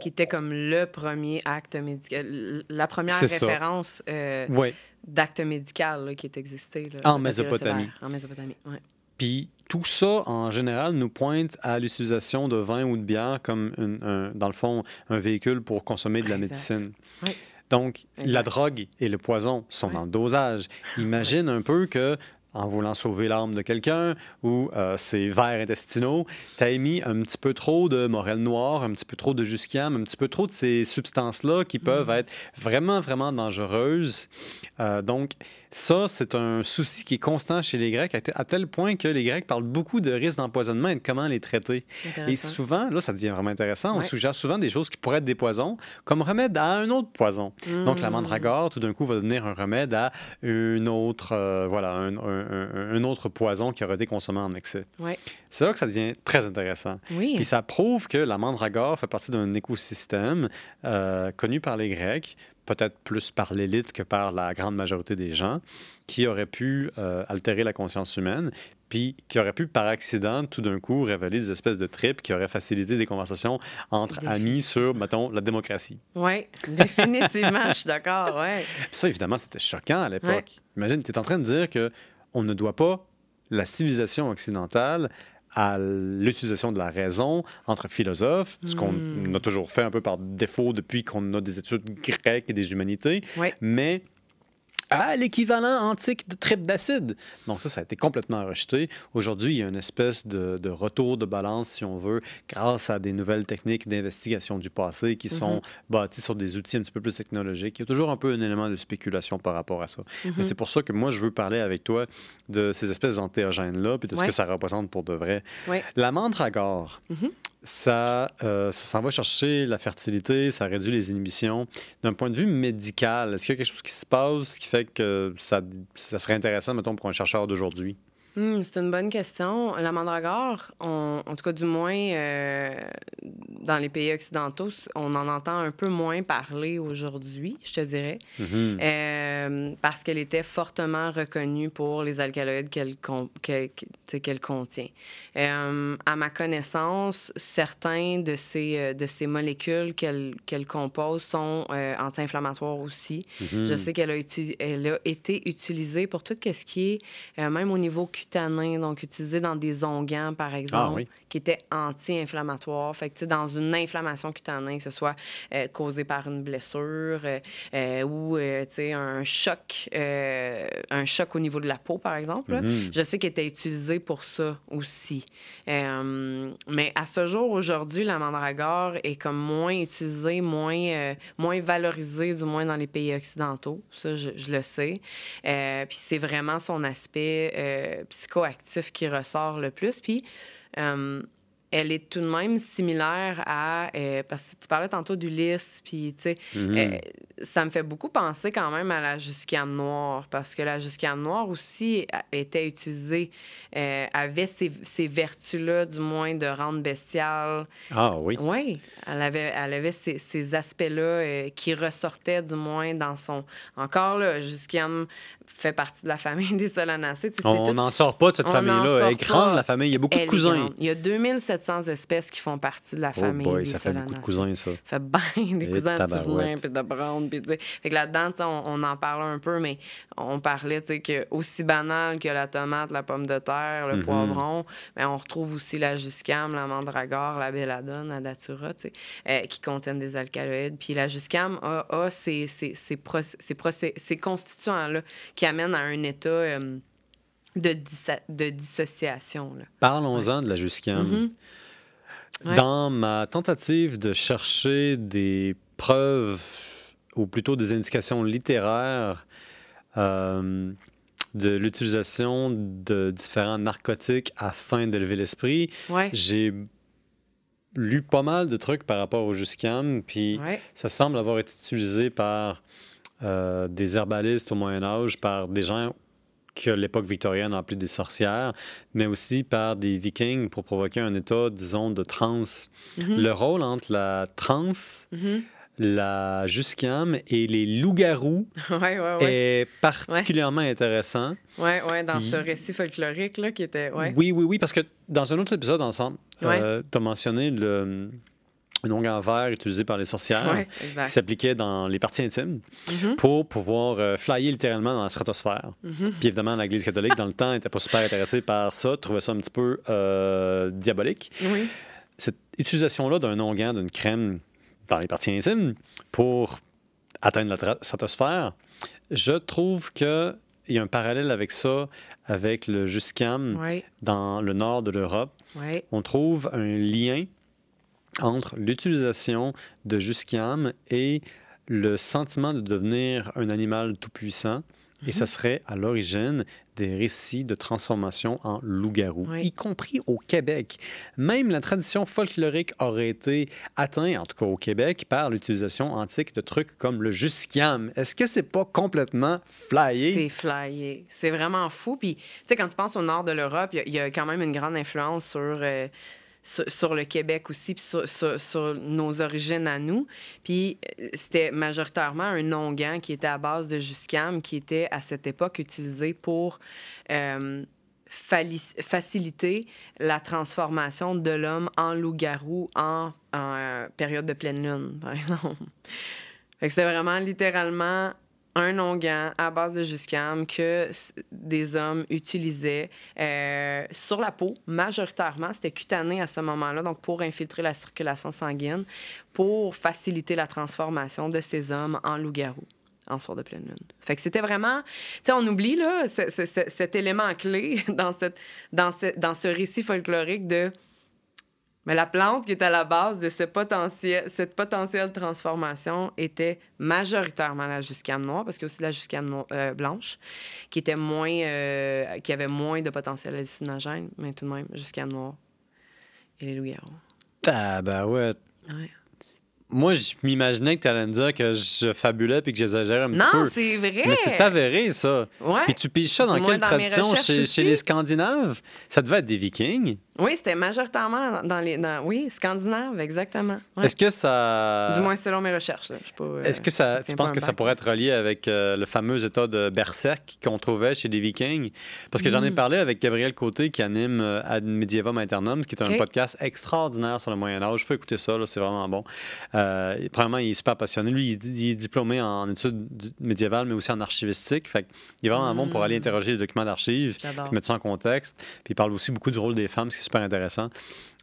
Qui était comme le premier acte médical, la première référence euh, ouais. d'acte médical là, qui est existé. là, En Mésopotamie. En Mésopotamie, ouais. Puis tout ça, en général, nous pointe à l'utilisation de vin ou de bière comme, une- un- dans le fond, un véhicule pour consommer de la Exact. médecine. Oui. Donc, la drogue et le poison sont Ouais. dans le dosage. Imagine un peu que en voulant sauver l'âme de quelqu'un ou euh, ses vers intestinaux, tu as émis un petit peu trop de morel noir, un petit peu trop de jusquiam, un petit peu trop de ces substances-là qui peuvent Mm. être vraiment, vraiment dangereuses. Euh, donc, Ça, c'est un souci qui est constant chez les Grecs, à tel point que les Grecs parlent beaucoup de risques d'empoisonnement et de comment les traiter. Et souvent, là, ça devient vraiment intéressant, on suggère souvent des choses qui pourraient être des poisons comme remède à un autre poison. Donc, la mmh. mandragore, tout d'un coup, va devenir un remède à une autre, euh, voilà, un, autre poison qui aurait été consommé en excès. C'est là que ça devient très intéressant. Oui. Puis ça prouve que la mandragore fait partie d'un écosystème euh, connu par les Grecs, peut-être plus par l'élite que par la grande majorité des gens, qui aurait pu euh, altérer la conscience humaine, puis qui aurait pu, par accident, tout d'un coup, révéler des espèces de tripes qui auraient facilité des conversations entre amis sur, mettons, la démocratie. Oui, <laughs> définitivement, je suis d'accord, oui. Ça, évidemment, c'était choquant à l'époque. Imagine, tu es en train de dire que on ne doit pas la civilisation occidentale à l'utilisation de la raison entre philosophes, ce qu'on hmm. a toujours fait un peu par défaut depuis qu'on a des études grecques et des humanités. Mais à l'équivalent antique de trip d'acide. Donc ça, ça a été complètement rejeté. Aujourd'hui, il y a une espèce de, retour de balance, si on veut, grâce à des nouvelles techniques d'investigation du passé qui sont mhm. bâties sur des outils un petit peu plus technologiques. Il y a toujours un peu un élément de spéculation par rapport à ça. Mais mhm. c'est pour ça que moi, je veux parler avec toi de ces espèces d'antéogènes-là, puis de ce que ça représente pour de vrai. La mandragore, mhm ça, euh, ça s'en va chercher la fertilité, ça réduit les inhibitions. D'un point de vue médical, est-ce qu'il y a quelque chose qui se passe qui fait que ça, ça serait intéressant, mettons, pour un chercheur d'aujourd'hui? Hmm, c'est une bonne question. La mandragore, en tout cas du moins euh, dans les pays occidentaux, on en entend un peu moins parler aujourd'hui, je te dirais, mm-hmm. euh, parce qu'elle était fortement reconnue pour les alcaloïdes qu'elle contient. Euh, à ma connaissance, certains de ces, de ces molécules qu'elle compose sont anti-inflammatoires aussi. Je mm-hmm. sais qu'elle a, elle a été utilisée pour tout ce qui est, même au niveau donc utilisé dans des onguents, par ah exemple, qui étaient anti-inflammatoires. Fait que, dans une inflammation cutanée, que ce soit euh, causée par une blessure euh, euh, ou, un choc, un choc au niveau de la peau, par exemple, mm-hmm. je sais qu'elle était utilisée pour ça aussi. mais à ce jour, aujourd'hui, la mandragore est comme moins utilisée, moins, moins valorisée, du moins dans les pays occidentaux. Ça, je, je le sais. puis c'est vraiment son aspect psychoactif qui ressort le plus. Puis, euh, elle est tout de même similaire à. Euh, parce que tu parlais tantôt d'Ulysse, puis tu sais, mhm. euh, ça me fait beaucoup penser quand même à la jusquiame noire, parce que la jusquiame noire aussi était utilisée, euh, avait ces, ces vertus-là, du moins, de rendre bestiale. Ah oui. Oui, elle avait, elle avait ces, ces aspects-là qui ressortaient, du moins, dans son. Encore là, jusquiame fait partie de la famille <laughs> des Solanacées. On n'en sort pas de cette famille-là. Elle est grande, la famille. Il y a beaucoup de cousins. Il y a 2700 espèces qui font partie de la oh famille boy, des ça fait beaucoup de cousins, ça. Ça fait bien des cousins de souvenir puis de browne. Puis, fait que là-dedans, on, on, en parle un peu, mais on parlait que aussi banal que la tomate, la pomme de terre, le mm-hmm. poivron, mais on retrouve aussi la juscam, la mandragore, la belladone, la datura, euh, qui contiennent des alcaloïdes. Puis la juscam a, a ces, ces, ces, ces constituants-là qui amène à un état euh, de, de dissociation. Parlons-en de la jusquiame. Mm-hmm. Dans ma tentative de chercher des preuves, ou plutôt des indications littéraires, euh, de l'utilisation de différents narcotiques afin d'élever l'esprit, j'ai lu pas mal de trucs par rapport au jusquiam, puis ça semble avoir été utilisé par euh, des herbalistes au Moyen Âge, par des gens que l'époque victorienne a appelé des sorcières, mais aussi par des vikings pour provoquer un état, disons, de transe. Mm-hmm. Le rôle entre la transe, mm-hmm. la jusquiam et les loups-garous <laughs> est particulièrement intéressant. Oui, oui, dans ce récit folklorique là, qui était. Oui, oui, oui, parce que dans un autre épisode ensemble, euh, tu as mentionné le un onguent vert utilisé par les sorcières qui s'appliquait dans les parties intimes mm-hmm. pour pouvoir euh, flyer littéralement dans la stratosphère. Mm-hmm. Puis évidemment, l'Église catholique, dans le temps, n'était pas super intéressée par ça, trouvait ça un petit peu euh, diabolique. Cette utilisation-là d'un onguent, d'une crème dans les parties intimes pour atteindre la stratosphère, je trouve que il y a un parallèle avec ça, avec le Juscam dans le nord de l'Europe. On trouve un lien entre l'utilisation de Jusquiam et le sentiment de devenir un animal tout-puissant Et ça serait à l'origine des récits de transformation en loup-garou, Oui. y compris au Québec. Même la tradition folklorique aurait été atteinte, en tout cas au Québec, par l'utilisation antique de trucs comme le jusquiam. Est-ce que c'est pas complètement flyé? C'est flyé. C'est vraiment fou. Puis, tu sais, quand tu penses au nord de l'Europe, il y a- il y, a quand même une grande influence sur, euh, sur, le Québec aussi, puis sur, nos origines à nous. Puis, euh, c'était majoritairement un onguent qui était à base de juscam, qui était à cette époque utilisé pour euh, faciliter la transformation de l'homme en loup-garou en, euh, période de pleine lune, par <laughs> exemple. C'était vraiment littéralement un onguent à base de juscam que des hommes utilisaient euh, sur la peau, majoritairement. C'était cutané à ce moment-là, donc pour infiltrer la circulation sanguine, pour faciliter la transformation de ces hommes en loup-garou en soir de pleine lune. Fait que c'était vraiment... Tu sais, on oublie, là, ce- ce- ce- cet élément clé <laughs> dans, cette, dans, ce, dans ce récit folklorique de... Mais la plante qui est à la base de ce potentiel, cette potentielle transformation était majoritairement la juscame noire, parce qu'il y a aussi la juscame no- euh, blanche, qui était moins, euh, qui avait moins de potentiel hallucinogène, mais tout de même, juscame noire et les loups-garous. Ouais. Moi, je m'imaginais que tu allais me dire que je fabulais puis que j'exagérais un petit Non, peu. c'est vrai! Mais c'est avéré, ça. Ouais. Puis tu piges ça dans quelle dans tradition? chez les Scandinaves? Ça devait être des Vikings. Oui, c'était majoritairement dans les... dans- oui, scandinave, exactement. Ouais. Est-ce que ça... Du moins selon mes recherches. là. Je suis pas, euh, Est-ce que ça, je tu penses que ça pourrait être relié avec euh, le fameux état de berserk qu'on trouvait chez des Vikings? Parce que j'en ai Mm. parlé avec Gabriel Côté qui anime euh, Ad Medievum Aeternum, qui est un podcast extraordinaire sur le Moyen Âge. Il faut écouter ça, là, c'est vraiment bon. Premièrement, il est super passionné. Lui, il, il est diplômé en études médiévales, mais aussi en archivistique. Fait qu'il est vraiment bon pour aller Mm. interroger les documents d'archives, mettre ça en contexte. Puis il parle aussi beaucoup du rôle des femmes, ce qui super intéressant.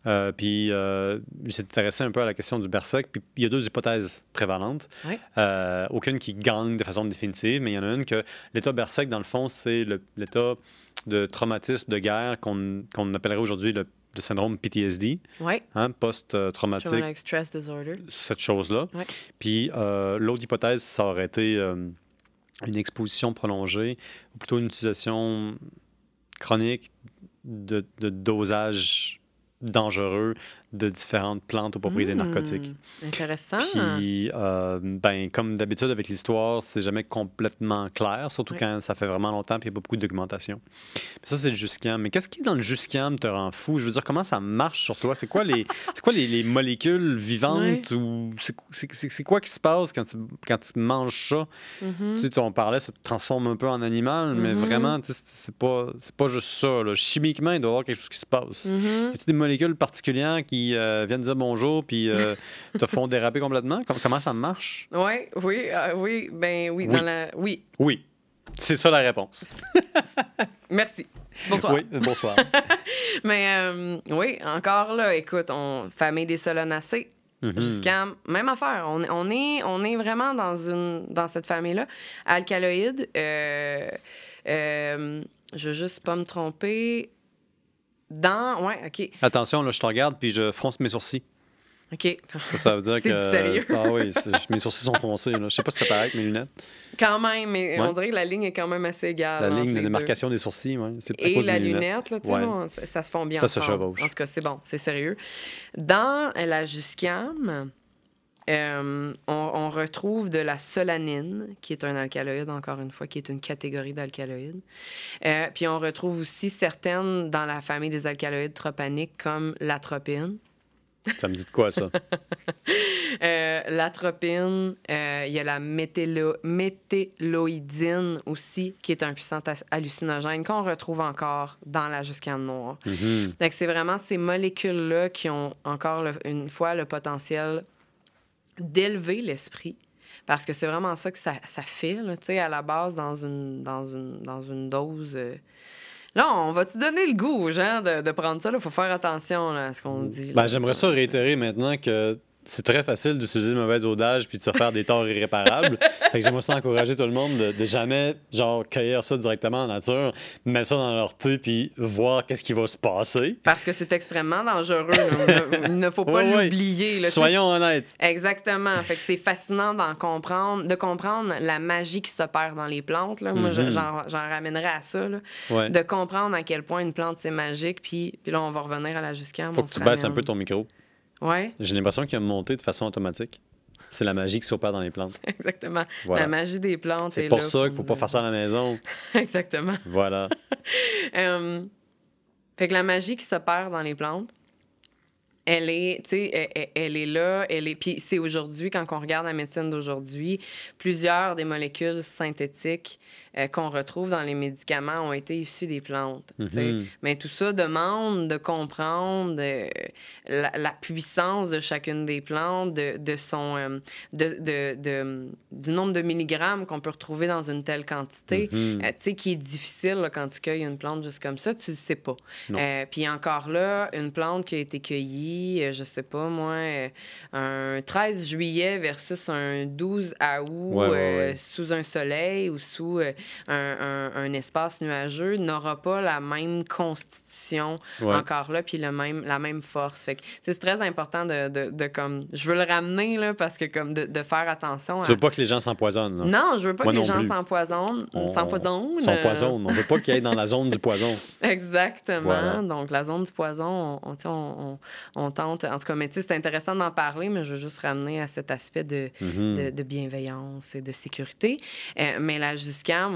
Euh, puis euh, il s'est intéressé un peu à la question du berserk. Puis il y a deux hypothèses prévalentes. Ouais. Euh, aucune qui gagne de façon définitive, mais il y en a une que l'état berserk, dans le fond, c'est l'état de traumatisme de guerre qu'on qu'on appellerait aujourd'hui le, le syndrome PTSD, Oui, hein, post-traumatique, Traumatic Stress Disorder. cette chose-là. Ouais. Puis euh, l'autre hypothèse, ça aurait été une exposition prolongée, ou plutôt une utilisation chronique de, de dosage dangereux de différentes plantes aux propriétés Hmm, narcotiques. Intéressant. Puis, euh, ben, comme d'habitude avec l'histoire, c'est jamais complètement clair, surtout Oui. quand ça fait vraiment longtemps et il n'y a pas beaucoup de documentation. Mais ça, c'est le juscam. Mais qu'est-ce qui, dans le juscam, te rend fou? Je veux dire, comment ça marche sur toi? C'est quoi les, <laughs> c'est quoi les, les molécules vivantes ou c'est, quoi qui se passe quand tu, quand tu manges ça? Mhm. Tu sais, on parlait, ça te transforme un peu en animal, mais Mhm. vraiment, tu sais, c'est, pas, c'est pas juste ça. là. Chimiquement, il doit y avoir quelque chose qui se passe. Mhm. Y a-t-il des molécules particulières qui euh, viennent dire bonjour puis euh, <laughs> te font déraper complètement? Com- comment ça marche? Ouais, oui, euh, oui, ben oui, Oui. dans la... Oui, Oui. C'est ça la réponse. <laughs> merci. Bonsoir. Oui, bonsoir. <laughs> Mais euh, oui, encore là, écoute, on famille des solanacées, Mhm. jusqu'à même affaire. On, on est on est vraiment dans une dans cette famille là, alcaloïdes. Euh, euh, je veux juste pas me tromper. Dans ouais, ok, Attention, là, je te regarde puis je fronce mes sourcils. ok. Ça, ça veut dire <laughs> que. du sérieux. Ah oui, mes sourcils sont foncés. Là. Je sais pas si ça paraît avec mes lunettes. Quand même, mais Ouais. on dirait que la ligne est quand même assez égale. La ligne deux. démarcation des sourcils, à et la lunette, là, Ouais. ça, ça se fond bien Ça se chevauche. En tout cas, c'est bon, c'est sérieux. Dans la jusquiam, euh, on, on retrouve de la solanine, qui est un alcaloïde, encore une fois, qui est une catégorie d'alcaloïdes. Euh, puis on retrouve aussi certaines dans la famille des alcaloïdes tropaniques, comme l'atropine. Ça me dit de quoi, ça? <laughs> Euh, l'atropine, il y a la métélo- météloïdine aussi, qui est un puissant hallucinogène qu'on retrouve encore dans la jusquiame noire. Fait que c'est vraiment ces molécules-là qui ont encore le- une fois le potentiel d'élever l'esprit. Parce que c'est vraiment ça que ça, ça fait, là, tu sais, à la base, dans une, dans une, dans une dose. euh. Là, on va-tu donner le goût aux gens de, de prendre ça? Il faut faire attention là, à ce qu'on dit. Ben, J'aimerais ça réitérer maintenant que c'est très facile d'utiliser le mauvais dosage puis de se faire des torts irréparables. <laughs> fait que j'aimerais ça encourager tout le monde de, de, jamais, genre, cueillir ça directement en nature, mettre ça dans leur thé puis voir qu'est-ce qui va se passer. Parce que c'est extrêmement dangereux. Il ne faut pas l'oublier. Soyons honnêtes. Exactement. Fait que c'est fascinant d'en comprendre, de comprendre la magie qui s'opère dans les plantes. Là. Moi, Mhm. j'en, ramènerais à ça. là. Ouais. De comprendre à quel point une plante, c'est magique. Puis, puis là, on va revenir à la jusqu'à. Faut que tu baisses un peu ton micro. Oui, J'ai l'impression qu'il a monté de façon automatique. C'est la magie qui s'opère dans les plantes. <laughs> exactement. Voilà. La magie des plantes. C'est est pour là ça qu'il faut pas faire ça à la maison. <laughs> exactement. Voilà. Euh, <laughs> fait que la magie qui s'opère dans les plantes, elle est, tu sais, elle, elle- elle est là, elle est. Puis c'est aujourd'hui, quand on regarde la médecine d'aujourd'hui, plusieurs des molécules synthétiques euh, qu'on retrouve dans les médicaments ont été issues des plantes. Mhm. Mais tout ça demande de comprendre euh, la, la puissance de chacune des plantes, de, de son, euh, de, du nombre de milligrammes qu'on peut retrouver dans une telle quantité, tu sais, qui est difficile là, quand tu cueilles une plante juste comme ça, tu le sais pas. Puis encore là, une plante qui a été cueillie, je sais pas moi, un 13 juillet versus un 12 août Ouais, ouais, ouais. sous un soleil ou sous euh, un, un- un espace nuageux n'aura pas la même constitution Ouais. encore là, puis le même, la même force. Fait que tu sais, c'est très important de, de, de comme... Je veux le ramener, là, parce que comme de, de faire attention Tu à... veux pas que les gens s'empoisonnent. Non, je veux pas Moi que les gens plus. s'empoisonnent. On- S'empoisonnent. S'empoisonnent. On veut pas qu'ils aillent dans la zone du poison. <laughs> Exactement. Voilà. Donc, la zone du poison, on, on, tu on, on- tente. En tout cas, mais tu c'est intéressant d'en parler, mais je veux juste ramener à cet aspect de, Mhm. de, de bienveillance et de sécurité. Euh, mais la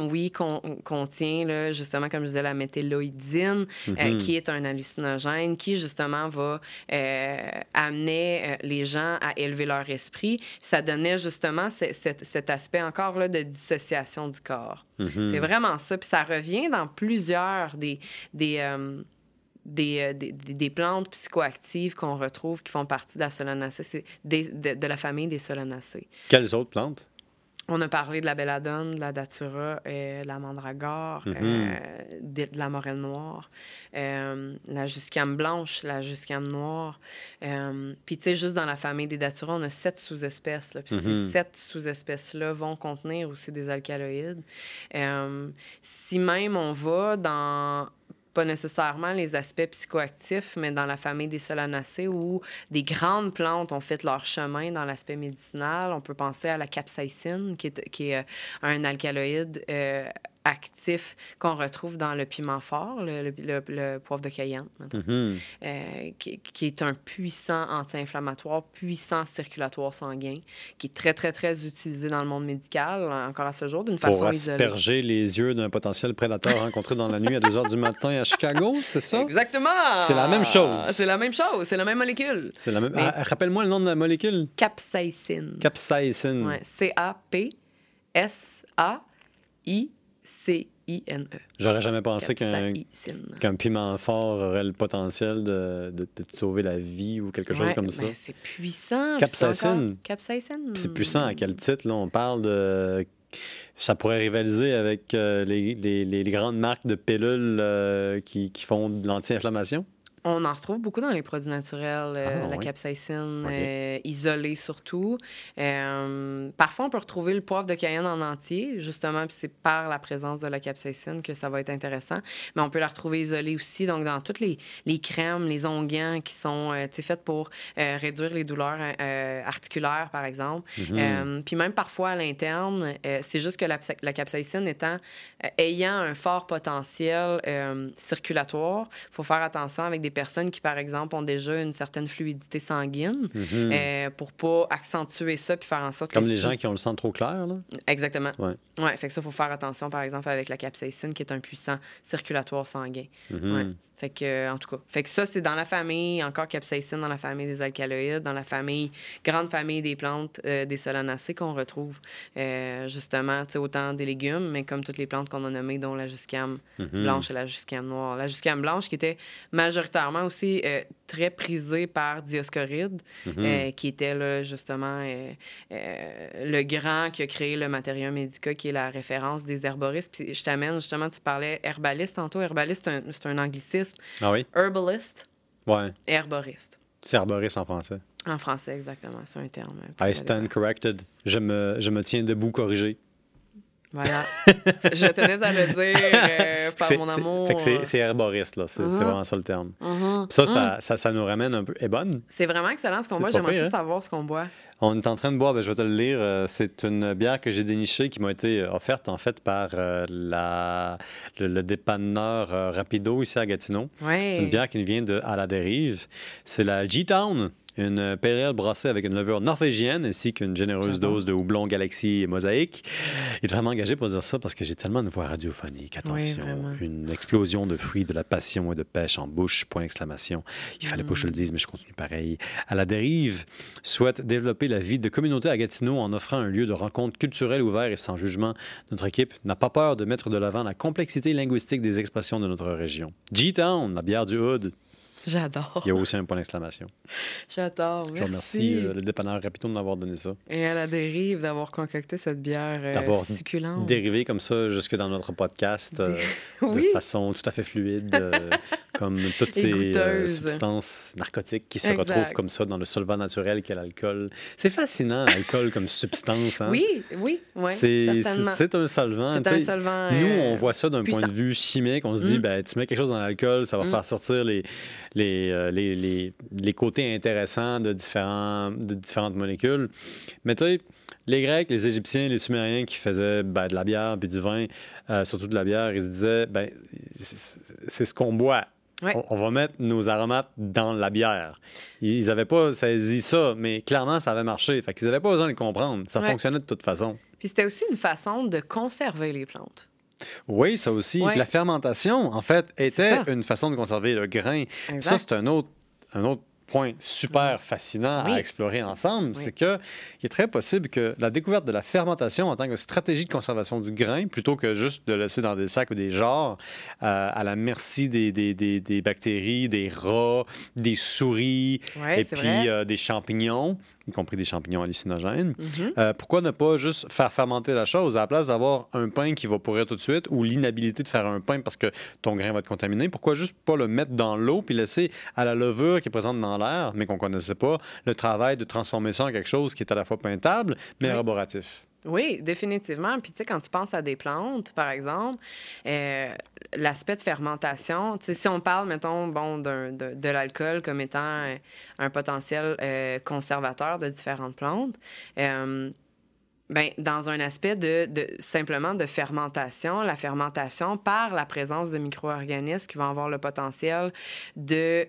oui, con- contient, là, justement, comme je disais, la méthyloïdine, euh, Mhm. qui est un hallucinogène qui, justement, va euh, amener euh, les gens à élever leur esprit. Ça donnait, justement, ce- cet, aspect encore là, de dissociation du corps. Mhm. C'est vraiment ça. Puis ça revient dans plusieurs des, des, euh, des, des, plantes psychoactives qu'on retrouve qui font partie de la solanacée, c'est des- de, de la famille des solanacées. Quelles autres plantes? On a parlé de la belladone, de la datura, euh, de la mandragore, Mhm. euh, de, de la morelle noire, euh, la jusquiame blanche, la jusquiame noire. Euh, Puis, tu sais, juste dans la famille des datura, on a sept sous-espèces. Puis ces sept sous-espèces-là vont contenir aussi des alcaloïdes. Euh, si même on va dans pas nécessairement les aspects psychoactifs, mais dans la famille des solanacées où des grandes plantes ont fait leur chemin dans l'aspect médicinal. On peut penser à la capsaïcine, qui est, euh, un alcaloïde euh, actif qu'on retrouve dans le piment fort, le, le- le- le poivre de Cayenne, Mhm. euh, qui, qui est un puissant anti-inflammatoire, puissant circulatoire sanguin, qui est très, très, très utilisé dans le monde médical, encore à ce jour, d'une Pour façon isolée. asperger les yeux d'un potentiel prédateur rencontré dans la nuit à 2 h du matin à Chicago, c'est ça? Exactement! C'est la même chose. C'est la même chose, c'est la même molécule. C'est la même. Mais- Ah, Rappelle-moi le nom de la molécule. Capsaïcine. Capsaïcine. Ouais, C-A-P-S-A-I-C-I-N-E. J'aurais jamais pensé qu'un piment fort aurait le potentiel de, de- de te sauver la vie ou quelque chose Ouais, comme ça. ben, c'est puissant. Capsaïcine. Capsaïcine. C'est puissant à quel titre? Là, on parle de. Ça pourrait rivaliser avec euh, les- les grandes marques de pilules euh, qui, qui font de l'anti-inflammation? On en retrouve beaucoup dans les produits naturels, euh, Ah, la ouais. capsaïcine, euh, isolée surtout. Euh, parfois, on peut retrouver le poivre de Cayenne en entier, justement, puis c'est par la présence de la capsaïcine que ça va être intéressant. Mais on peut la retrouver isolée aussi, donc dans toutes les, les crèmes, les onguents qui sont euh, faites pour euh, réduire les douleurs euh, articulaires, par exemple. Mhm. Euh, puis même parfois à l'interne, euh, c'est juste que la, psa- la capsaïcine étant, euh, ayant un fort potentiel euh, circulatoire, il faut faire attention avec des personnes qui, par exemple, ont déjà une certaine fluidité sanguine Mhm. euh, pour pas accentuer ça puis faire en sorte Comme que les si- gens qui ont le sang trop clair. Là. Exactement. Ouais. Ouais, fait que ça, il faut faire attention, par exemple, avec la capsaïcine, qui est un puissant circulatoire sanguin. Ouais. Fait que, euh, en tout cas, fait que ça, c'est dans la famille, encore capsaïcine, dans la famille des alcaloïdes, dans la famille, grande famille des plantes, euh, des solanacées qu'on retrouve, euh, justement, tu sais, autant des légumes, mais comme toutes les plantes qu'on a nommées, dont la jusquiame Mhm. blanche et la jusquiame noire. La jusquiame blanche qui était majoritairement aussi très prisée par Dioscoride, Mhm. qui était là, justement le grand qui a créé le Materium Medica, qui est la référence des herboristes. Puis je t'amène, justement, tu parlais herbaliste tantôt. Herbaliste, c'est un, un anglicisme. Ah oui? Herbalist, Ouais. herboriste. C'est arboriste en français. En français, exactement. C'est un terme. I stand corrected. Je me, je me tiens debout corrigé. Voilà. <laughs> je tenais à le dire euh, par mon amour. C'est herboriste, là. C'est uh-huh. vraiment ça le terme. Uh-huh. Ça, uh-huh. ça, ça, nous ramène un peu. est bonne. C'est vraiment excellent ce qu'on boit. J'aimerais hein? savoir ce qu'on boit. On est en train de boire, ben, je vais te le lire. Euh, c'est une bière que j'ai dénichée qui m'a été euh, offerte en fait par la, le, dépanneur Rapido ici à Gatineau. C'est une bière qui nous vient de À la dérive. C'est la G-Town une pale brassée avec une levure norvégienne ainsi qu'une généreuse dose de houblon Galaxy et Mosaïque. Il est vraiment engagé pour dire ça parce que j'ai tellement de voix radiophonique. Attention, une explosion de fruits, de la passion et de pêche en bouche, point d'exclamation. Il fallait pas que je le mm. dise, mais je continue pareil. À la dérive, souhaite développer la vie de communauté à Gatineau en offrant un lieu de rencontre culturelle ouvert et sans jugement. Notre équipe n'a pas peur de mettre de l'avant la complexité linguistique des expressions de notre région. G-Town, la bière du Hood, J'adore. Il y a aussi un point d'exclamation. J'adore. Merci. Je remercie euh, le dépanneur Rapito de m'avoir donné ça. Et à la dérive, d'avoir concocté cette bière euh, d'avoir succulente. dérivé comme ça jusque dans notre podcast euh, <laughs> de façon tout à fait fluide, <laughs> comme toutes ces substances narcotiques qui se retrouvent comme ça dans le solvant naturel qu'est l'alcool. C'est fascinant, l'alcool comme substance. Hein? Oui, oui, oui. C'est, c'est un solvant. C'est un solvant. Nous, on voit ça d'un point de vue chimique. On se dit, mm. ben, tu mets quelque chose dans l'alcool, ça va mm. faire sortir les euh, les, les, les, côtés intéressants de, différents, de différentes molécules. Mais tu sais, les Grecs, les Égyptiens, les Sumériens qui faisaient ben, de la bière puis du vin, euh, surtout de la bière, ils se disaient, ben, c'est ce qu'on boit. On, va mettre nos aromates dans la bière. Ils n'avaient pas saisi ça, mais clairement, ça avait marché. Fait qu'ils n'avaient pas besoin de le comprendre. Ça fonctionnait de toute façon. Puis c'était aussi une façon de conserver les plantes. Oui, ça aussi. La fermentation, en fait, était une façon de conserver le grain. Ça, c'est un autre, un autre point super fascinant à explorer ensemble, c'est qu'il est très possible que la découverte de la fermentation en tant que stratégie de conservation du grain, plutôt que juste de le laisser dans des sacs ou des genres euh, à la merci des, des, des, des, bactéries, des rats, des souris et puis euh, des champignons, y compris des champignons hallucinogènes. Mhm. Euh, pourquoi ne pas juste faire fermenter la chose à la place d'avoir un pain qui va pourrir tout de suite ou l'inhabilité de faire un pain parce que ton grain va être contaminé? Pourquoi juste pas le mettre dans l'eau puis laisser à la levure qui est présente dans l'air, mais qu'on connaissait pas, le travail de transformer ça en quelque chose qui est à la fois peintable mais oui. Oui, définitivement. Puis, tu sais, quand tu penses à des plantes, par exemple, euh, l'aspect de fermentation, tu sais, si on parle, mettons, bon, de, l'alcool comme étant un, potentiel euh, conservateur de différentes plantes, euh, ben, dans un aspect de, simplement de fermentation, la fermentation par la présence de micro-organismes qui vont avoir le potentiel de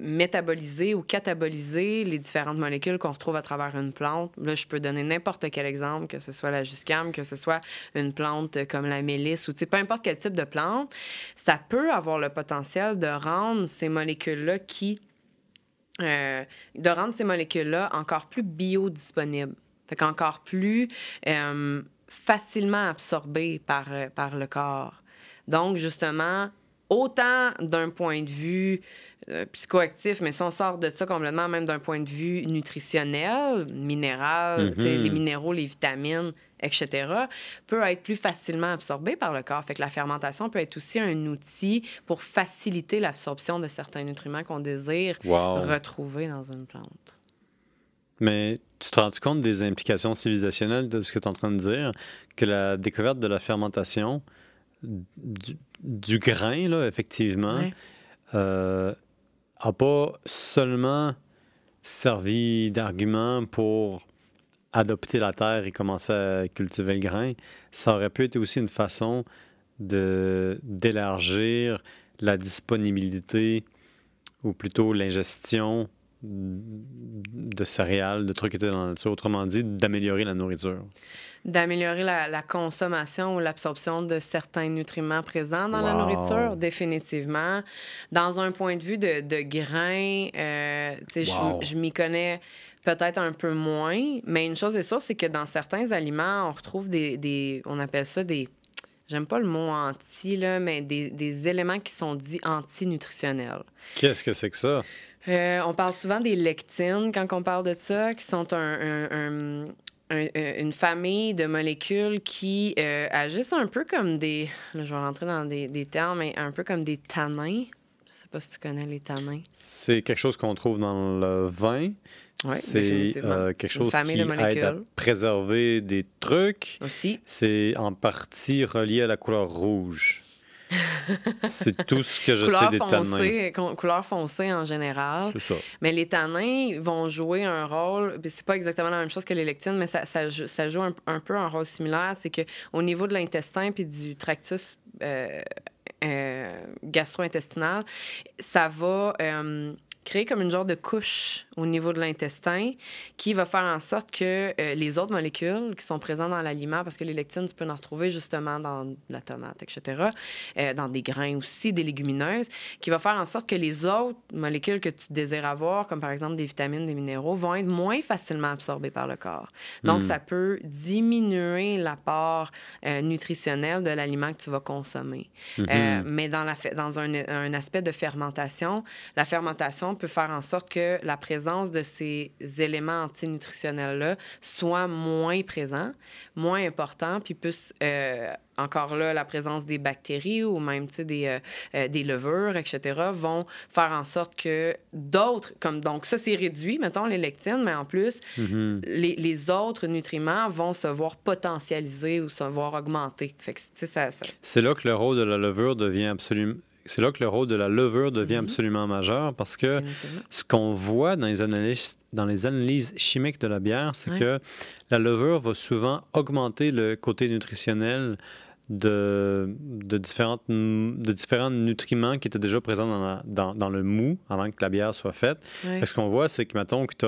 métaboliser ou cataboliser les différentes molécules qu'on retrouve à travers une plante. Là, je peux donner n'importe quel exemple, que ce soit la juscam, que ce soit une plante comme la mélisse ou peu importe quel type de plante, ça peut avoir le potentiel de rendre ces molécules-là qui... Euh, de rendre ces molécules-là encore plus biodisponibles. Fait qu'encore plus euh, facilement absorbées par, euh, par le corps. Donc, justement, autant d'un point de vue euh, psychoactif, mais si on sort de ça complètement, même d'un point de vue nutritionnel, minéral, mm-hmm. les minéraux, les vitamines, etc., peut être plus facilement absorbé par le corps. Fait que la fermentation peut être aussi un outil pour faciliter l'absorption de certains nutriments qu'on désire retrouver dans une plante. Mais tu te rends compte des implications civilisationnelles de ce que tu es en train de dire, que la découverte de la fermentation du, grain, là, effectivement, euh, n'a pas seulement servi d'argument pour adopter la terre et commencer à cultiver le grain, ça aurait pu être aussi une façon d'élargir la disponibilité ou plutôt l'ingestion de céréales, de trucs qui étaient dans la nature. Autrement dit, d'améliorer la nourriture d'améliorer la, consommation ou l'absorption de certains nutriments présents dans la nourriture, définitivement. Dans un point de vue de, de grains, euh, je, m'y connais peut-être un peu moins, mais une chose est sûre, c'est que dans certains aliments, on retrouve des, des on appelle ça des, j'aime pas le mot anti, là, mais des, des éléments qui sont dits antinutritionnels. Qu'est-ce que c'est que ça? Euh, on parle souvent des lectines quand on parle de ça, qui sont un, euh, une famille de molécules qui euh, agissent un peu comme des. je vais rentrer dans des, des, termes, mais un peu comme des tanins. sais pas si tu connais les tanins. C'est quelque chose qu'on trouve dans le vin. Oui, c'est euh, quelque chose qui de aide à préserver des trucs. Aussi. C'est en partie relié à la couleur rouge. C'est tout ce que je sais des tanins. foncée, con- couleur foncée en général. C'est ça. Mais les tanins vont jouer un rôle, c'est pas exactement la même chose que les lectines, mais ça, ça, joue- ça joue un, un peu un rôle similaire. C'est que au niveau de l'intestin puis du tractus euh, euh, gastro-intestinal, ça va euh, créer comme une genre de couche au niveau de l'intestin qui va faire en sorte que euh, les autres molécules qui sont présentes dans l'aliment, parce que les lectines, tu peux en retrouver justement dans la tomate, etc., euh, dans des grains aussi, des légumineuses, qui va faire en sorte que les autres molécules que tu désires avoir, comme par exemple des vitamines, des minéraux, vont être moins facilement absorbées par le corps. Donc, Mm. ça peut diminuer l'apport euh, nutritionnel de l'aliment que tu vas consommer. Mhm. Euh, mais dans, la dans un, un aspect de fermentation, la fermentation peut faire en sorte que la présence de ces éléments antinutritionnels-là soit moins présent, moins important, puis puisse, euh, encore là, la présence des bactéries ou même des, euh, euh, des levures, etc., vont faire en sorte que d'autres, comme donc ça, c'est réduit, mettons, les lectines, mais en plus, Mhm. les, les autres nutriments vont se voir potentialisés ou se voir. Fait que, ça, ça- C'est là que le rôle de la levure devient absolument. C'est là que le rôle de la levure devient Mhm. absolument majeur parce que ce qu'on voit dans les analyses, dans les analyses chimiques de la bière, c'est Ouais. que la levure va souvent augmenter le côté nutritionnel de, de, différentes, de différents nutriments qui étaient déjà présents dans, la- dans, dans le mou avant que la bière soit faite. Et Ce qu'on voit, c'est que, mettons, que tu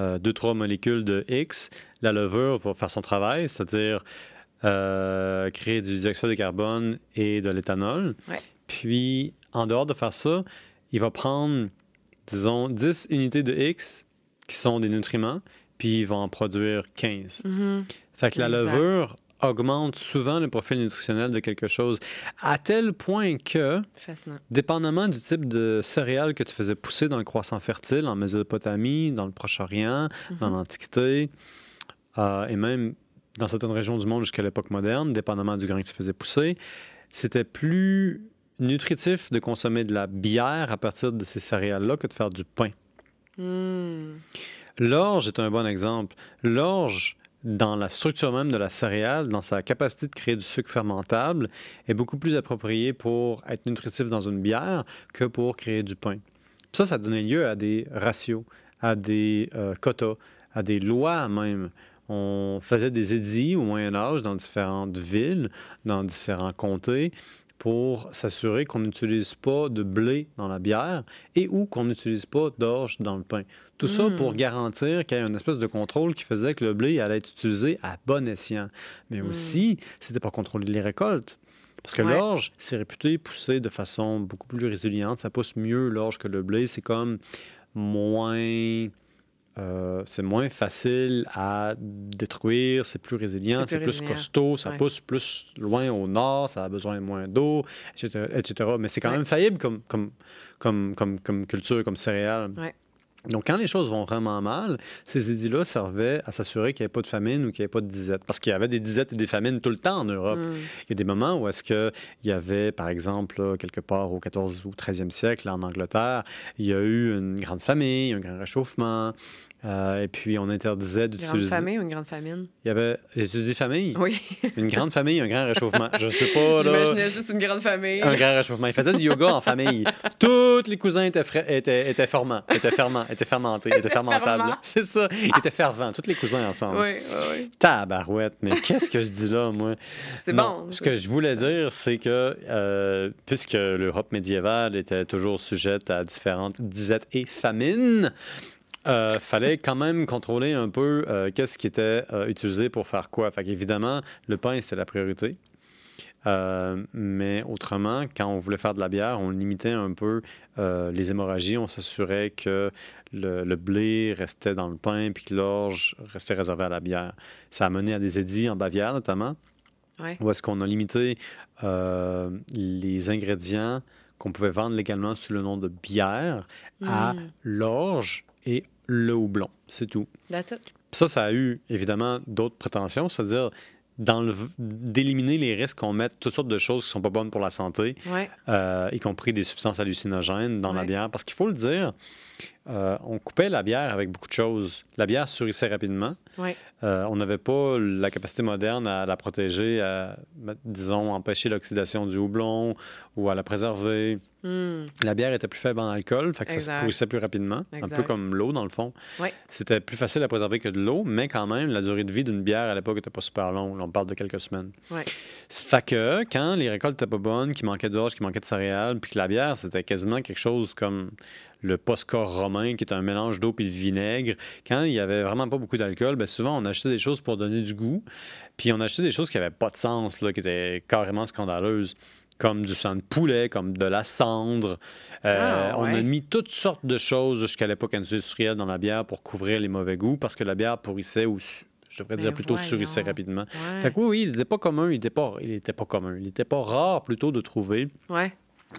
as deux, trois molécules de X, la levure va faire son travail, c'est-à-dire euh, créer du dioxyde de carbone et de l'éthanol. Ouais. Puis, en dehors de faire ça, il va prendre, disons, 10 unités de X qui sont des nutriments, puis il va en produire 15. Mhm. Fait que la Exact. levure augmente souvent le profil nutritionnel de quelque chose, à tel point que Fascinant. Dépendamment du type de céréales que tu faisais pousser dans le croissant fertile, en Mésopotamie, dans le Proche-Orient, dans Mhm. l'Antiquité, euh, et même dans certaines régions du monde jusqu'à l'époque moderne, dépendamment du grain que tu faisais pousser, c'était plus nutritif de consommer de la bière à partir de ces céréales-là que de faire du pain. Hmm. L'orge est un bon exemple. L'orge, dans la structure même de la céréale, dans sa capacité de créer du sucre fermentable, est beaucoup plus approprié pour être nutritif dans une bière que pour créer du pain. Puis ça, ça donnait lieu à des ratios, à des euh, quotas, à des lois même. On faisait des édits au Moyen Âge dans différentes villes, dans différents comtés, pour s'assurer qu'on n'utilise pas de blé dans la bière et ou qu'on n'utilise pas d'orge dans le pain. Tout ça pour garantir qu'il y ait une espèce de contrôle qui faisait que le blé allait être utilisé à bon escient. Mais Mm. aussi, c'était pour contrôler les récoltes. Parce que Ouais. l'orge, c'est réputé pousser de façon beaucoup plus résiliente. Ça pousse mieux l'orge que le blé. C'est comme moins... euh, c'est moins facile à détruire, c'est plus résilient, C'est plus costaud, ça Ouais. pousse plus loin au nord, ça a besoin moins d'eau, etc., etc. Mais c'est quand Ouais. même faillible comme, comme, comme, comme, comme culture, comme céréale. Ouais. Donc, quand les choses vont vraiment mal, ces édits-là servaient à s'assurer qu'il n'y avait pas de famine ou qu'il n'y avait pas de disette. Parce qu'il y avait des disettes et des famines tout le temps en Europe. Hmm. Il y a des moments où est-ce qu'il y avait, par exemple, là, quelque part au 14 ou 13e siècle, en Angleterre, il y a eu une grande famille, un grand réchauffement, euh, et puis on interdisait Grande d'utiliser... famille ou une grande famine? Il y avait, j'ai dit famille, Oui. <laughs> une grande famille, un grand réchauffement. Je sais pas, là... J'imaginais juste une grande famille. Un grand réchauffement. Il faisait du yoga en famille. <laughs> Tous les cousins étaient, frais- étaient, étaient étaient ferments, étaient fermentés, étaient fermentables. <laughs> C'est ça. Ils étaient fervents, tous les cousins ensemble. Oui, oui, oui. Tabarouette, mais qu'est-ce que je dis là, moi? C'est bon. Ce que je voulais dire, c'est que euh, puisque l'Europe médiévale était toujours sujette à différentes disettes et famines, euh, fallait quand même contrôler un peu euh, qu'est-ce qui était euh, utilisé pour faire quoi. Fait qu'évidemment, le pain, c'était la priorité. Euh, mais autrement, quand on voulait faire de la bière, on limitait un peu les hémorragies. On s'assurait que le, le blé restait dans le pain puis que l'orge restait réservé à la bière. Ça a mené à des édits en Bavière, notamment, Ouais. où est-ce qu'on a limité les ingrédients qu'on pouvait vendre légalement sous le nom de bière à Mm. l'orge et le houblon. C'est tout. That's it. Puis ça, ça a eu évidemment d'autres prétentions, c'est-à-dire d'éliminer les risques qu'on mette toutes sortes de choses qui sont pas bonnes pour la santé, Ouais. euh, y compris des substances hallucinogènes dans la bière. Parce qu'il faut le dire, euh, on coupait la bière avec beaucoup de choses. La bière surissait rapidement. Euh, on n'avait pas la capacité moderne à la protéger, à, disons, empêcher l'oxydation du houblon ou à la préserver. Hmm. La bière était plus faible en alcool, fait que ça se pourrissait plus rapidement, un peu comme l'eau dans le fond. C'était plus facile à préserver que de l'eau, mais quand même, la durée de vie d'une bière à l'époque n'était pas super longue. On parle de quelques semaines. Ouais. Fait que quand les récoltes n'étaient pas bonnes, qu'il manquait d'orge, qu'il manquait de céréales, puis que la bière, c'était quasiment quelque chose comme le posca romain, qui est un mélange d'eau et de vinaigre. Quand il y avait vraiment pas beaucoup d'alcool, ben souvent on achetait des choses pour donner du goût, puis on achetait des choses qui n'avaient pas de sens, là, qui étaient carrément scandaleuses comme du sang de poulet, comme de la cendre. Euh, Ah, On a mis toutes sortes de choses jusqu'à l'époque industrielle dans la bière pour couvrir les mauvais goûts, parce que la bière pourrissait ou, je devrais dire Ben plutôt voyons. surissait rapidement. Ouais. Fait que oui, oui, il n'était pas commun, il n'était pas, il était pas commun, il n'était pas rare plutôt de trouver Ouais.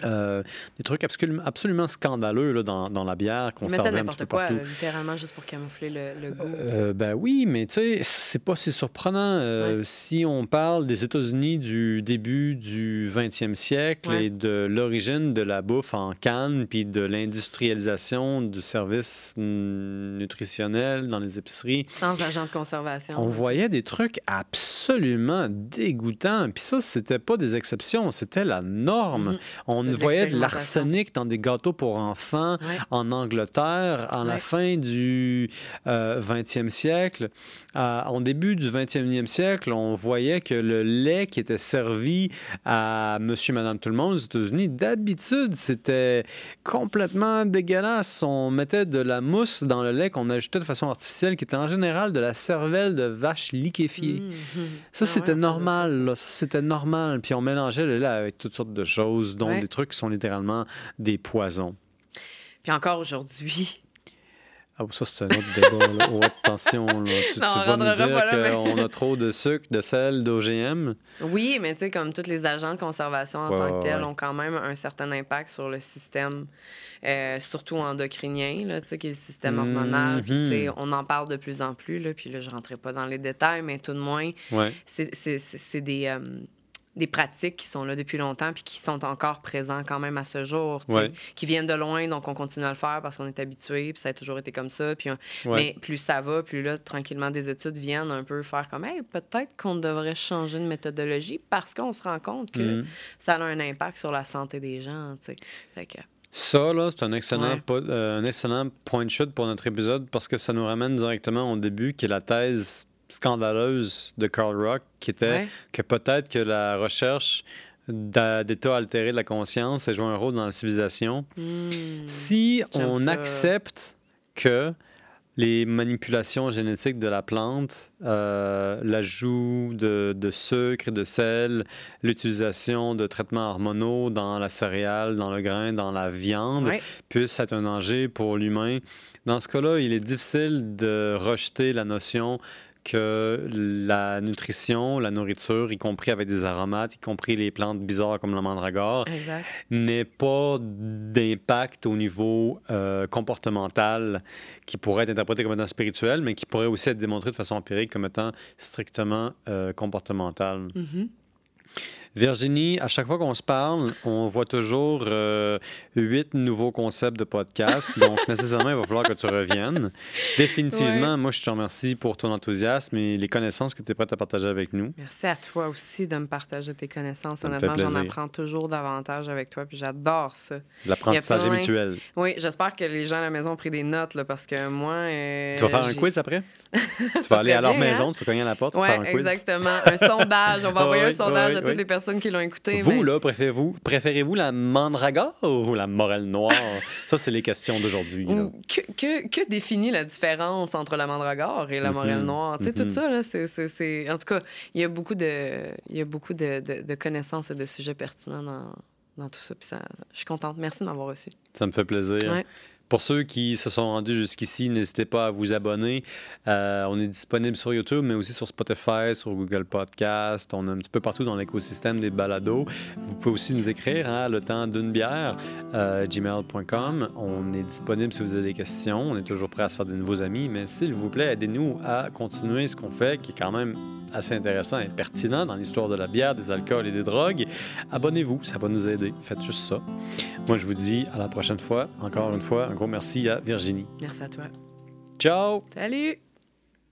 Euh, des trucs absolument, absolument scandaleux là, dans, dans la bière qu'on servait un petit n'importe peu quoi, partout. là, littéralement, juste pour camoufler le, le goût. Euh, ben oui, mais tu sais, c'est pas si surprenant. Euh, Ouais. Si on parle des États-Unis du début du 20e siècle Ouais. et de l'origine de la bouffe en canne, puis de l'industrialisation du service nutritionnel dans les épiceries, Sans agent de conservation. on voyait des trucs absolument dégoûtants. Puis ça, c'était pas des exceptions, c'était la norme. Mhm. On De voyait de l'arsenic dans des gâteaux pour enfants Ouais. en Angleterre en la fin du euh, 20e siècle. Euh, en début du 21e siècle, on voyait que le lait qui était servi à monsieur, madame, tout le monde aux États-Unis, d'habitude, c'était complètement dégueulasse. On mettait de la mousse dans le lait qu'on ajoutait de façon artificielle, qui était en général de la cervelle de vache liquéfiée. Mhm. Ça, Ah c'était ouais, on normal. ça, ça. là. Ça, c'était normal. Puis on mélangeait le lait avec toutes sortes de choses, dont Ouais. des trucs qui sont littéralement des poisons. Puis encore aujourd'hui, Ah, ça, c'est un autre débat. Là. Oh, attention, là. Tu, Non, tu on vas nous dire mais- qu'on a trop de sucre, de sel, d'OGM. Oui, mais tu sais, comme tous les agents de conservation en Ouais, tant que tels ouais. ont quand même un certain impact sur le système, euh, surtout endocrinien, là, tu sais, qui est le système hormonal. Puis, Mhm. on en parle de plus en plus, là, puis là, je ne rentrerai pas dans les détails, mais tout de moins, Ouais. c'est des, euh, des pratiques qui sont là depuis longtemps puis qui sont encore présents quand même à ce jour, Ouais. qui viennent de loin, donc on continue à le faire parce qu'on est habitué, puis ça a toujours été comme ça. Puis on- Ouais. Mais plus ça va, plus là, tranquillement, des études viennent un peu faire comme, hey, peut-être qu'on devrait changer de méthodologie parce qu'on se rend compte que Mhm. ça a un impact sur la santé des gens. Fait que, Ça, là, c'est un excellent, Ouais. euh, un excellent point de chute pour notre épisode parce que ça nous ramène directement au début, qui est la thèse scandaleuse de Carl Rock, qui était ouais, que peut-être que la recherche d'états altérés de la conscience a joué un rôle dans la civilisation. Hmm. Si on ça. accepte que les manipulations génétiques de la plante, euh, l'ajout de, de sucre et de sel, l'utilisation de traitements hormonaux dans la céréale, dans le grain, dans la viande, Ouais. puisse être un danger pour l'humain. Dans ce cas-là, il est difficile de rejeter la notion que la nutrition, la nourriture, y compris avec des aromates, y compris les plantes bizarres comme la mandragore, n'ait pas d'impact au niveau euh, comportemental qui pourrait être interprété comme étant spirituel, mais qui pourrait aussi être démontré de façon empirique comme étant strictement euh, comportemental. Mhm. Virginie, à chaque fois qu'on se parle, on voit toujours euh, huit nouveaux concepts de podcast. Donc, <laughs> nécessairement, il va falloir que tu reviennes. Définitivement, Ouais. moi, je te remercie pour ton enthousiasme et les connaissances que tu es prête à partager avec nous. Merci à toi aussi de me partager tes connaissances. Ça Honnêtement, j'en apprends toujours davantage avec toi, puis j'adore ça. L'apprentissage plein- mutuel. Oui, j'espère que les gens à la maison ont pris des notes, là, parce que moi... euh, Tu vas faire un quiz après? <laughs> tu vas aller à leur bien, maison, hein? tu vas cogner à la porte, tu Oui, vas faire un quiz? exactement. Un sondage. On va <laughs> envoyer un sondage oui, à toutes les personnes qui l'ont écouté. Vous, mais- là, préférez-vous préférez-vous la mandragore ou la morelle noire? <laughs> Ça, c'est les questions d'aujourd'hui. que, que, que définit la différence entre la mandragore et la Mhm, morelle noire? Tu sais, tout ça, là, c'est, c'est, c'est- En tout cas, il y a beaucoup de, il y a beaucoup de, de, de connaissances et de sujets pertinents dans, dans tout ça. Puis ça, je suis contente. Merci de m'avoir reçu. Ça me fait plaisir. Ouais. Pour ceux qui se sont rendus jusqu'ici, n'hésitez pas à vous abonner. Euh, on est disponible sur YouTube, mais aussi sur Spotify, sur Google Podcast. On est un petit peu partout dans l'écosystème des balados. Vous pouvez aussi nous écrire à le temps d'une bière, euh, gmail.com. On est disponible si vous avez des questions. On est toujours prêt à se faire de nouveaux amis, mais s'il vous plaît, aidez-nous à continuer ce qu'on fait, qui est quand même assez intéressant et pertinent dans l'histoire de la bière, des alcools et des drogues, abonnez-vous, ça va nous aider. Faites juste ça. Moi, je vous dis à la prochaine fois. Encore une fois, un gros merci à Virginie. Merci à toi. Ciao! Salut!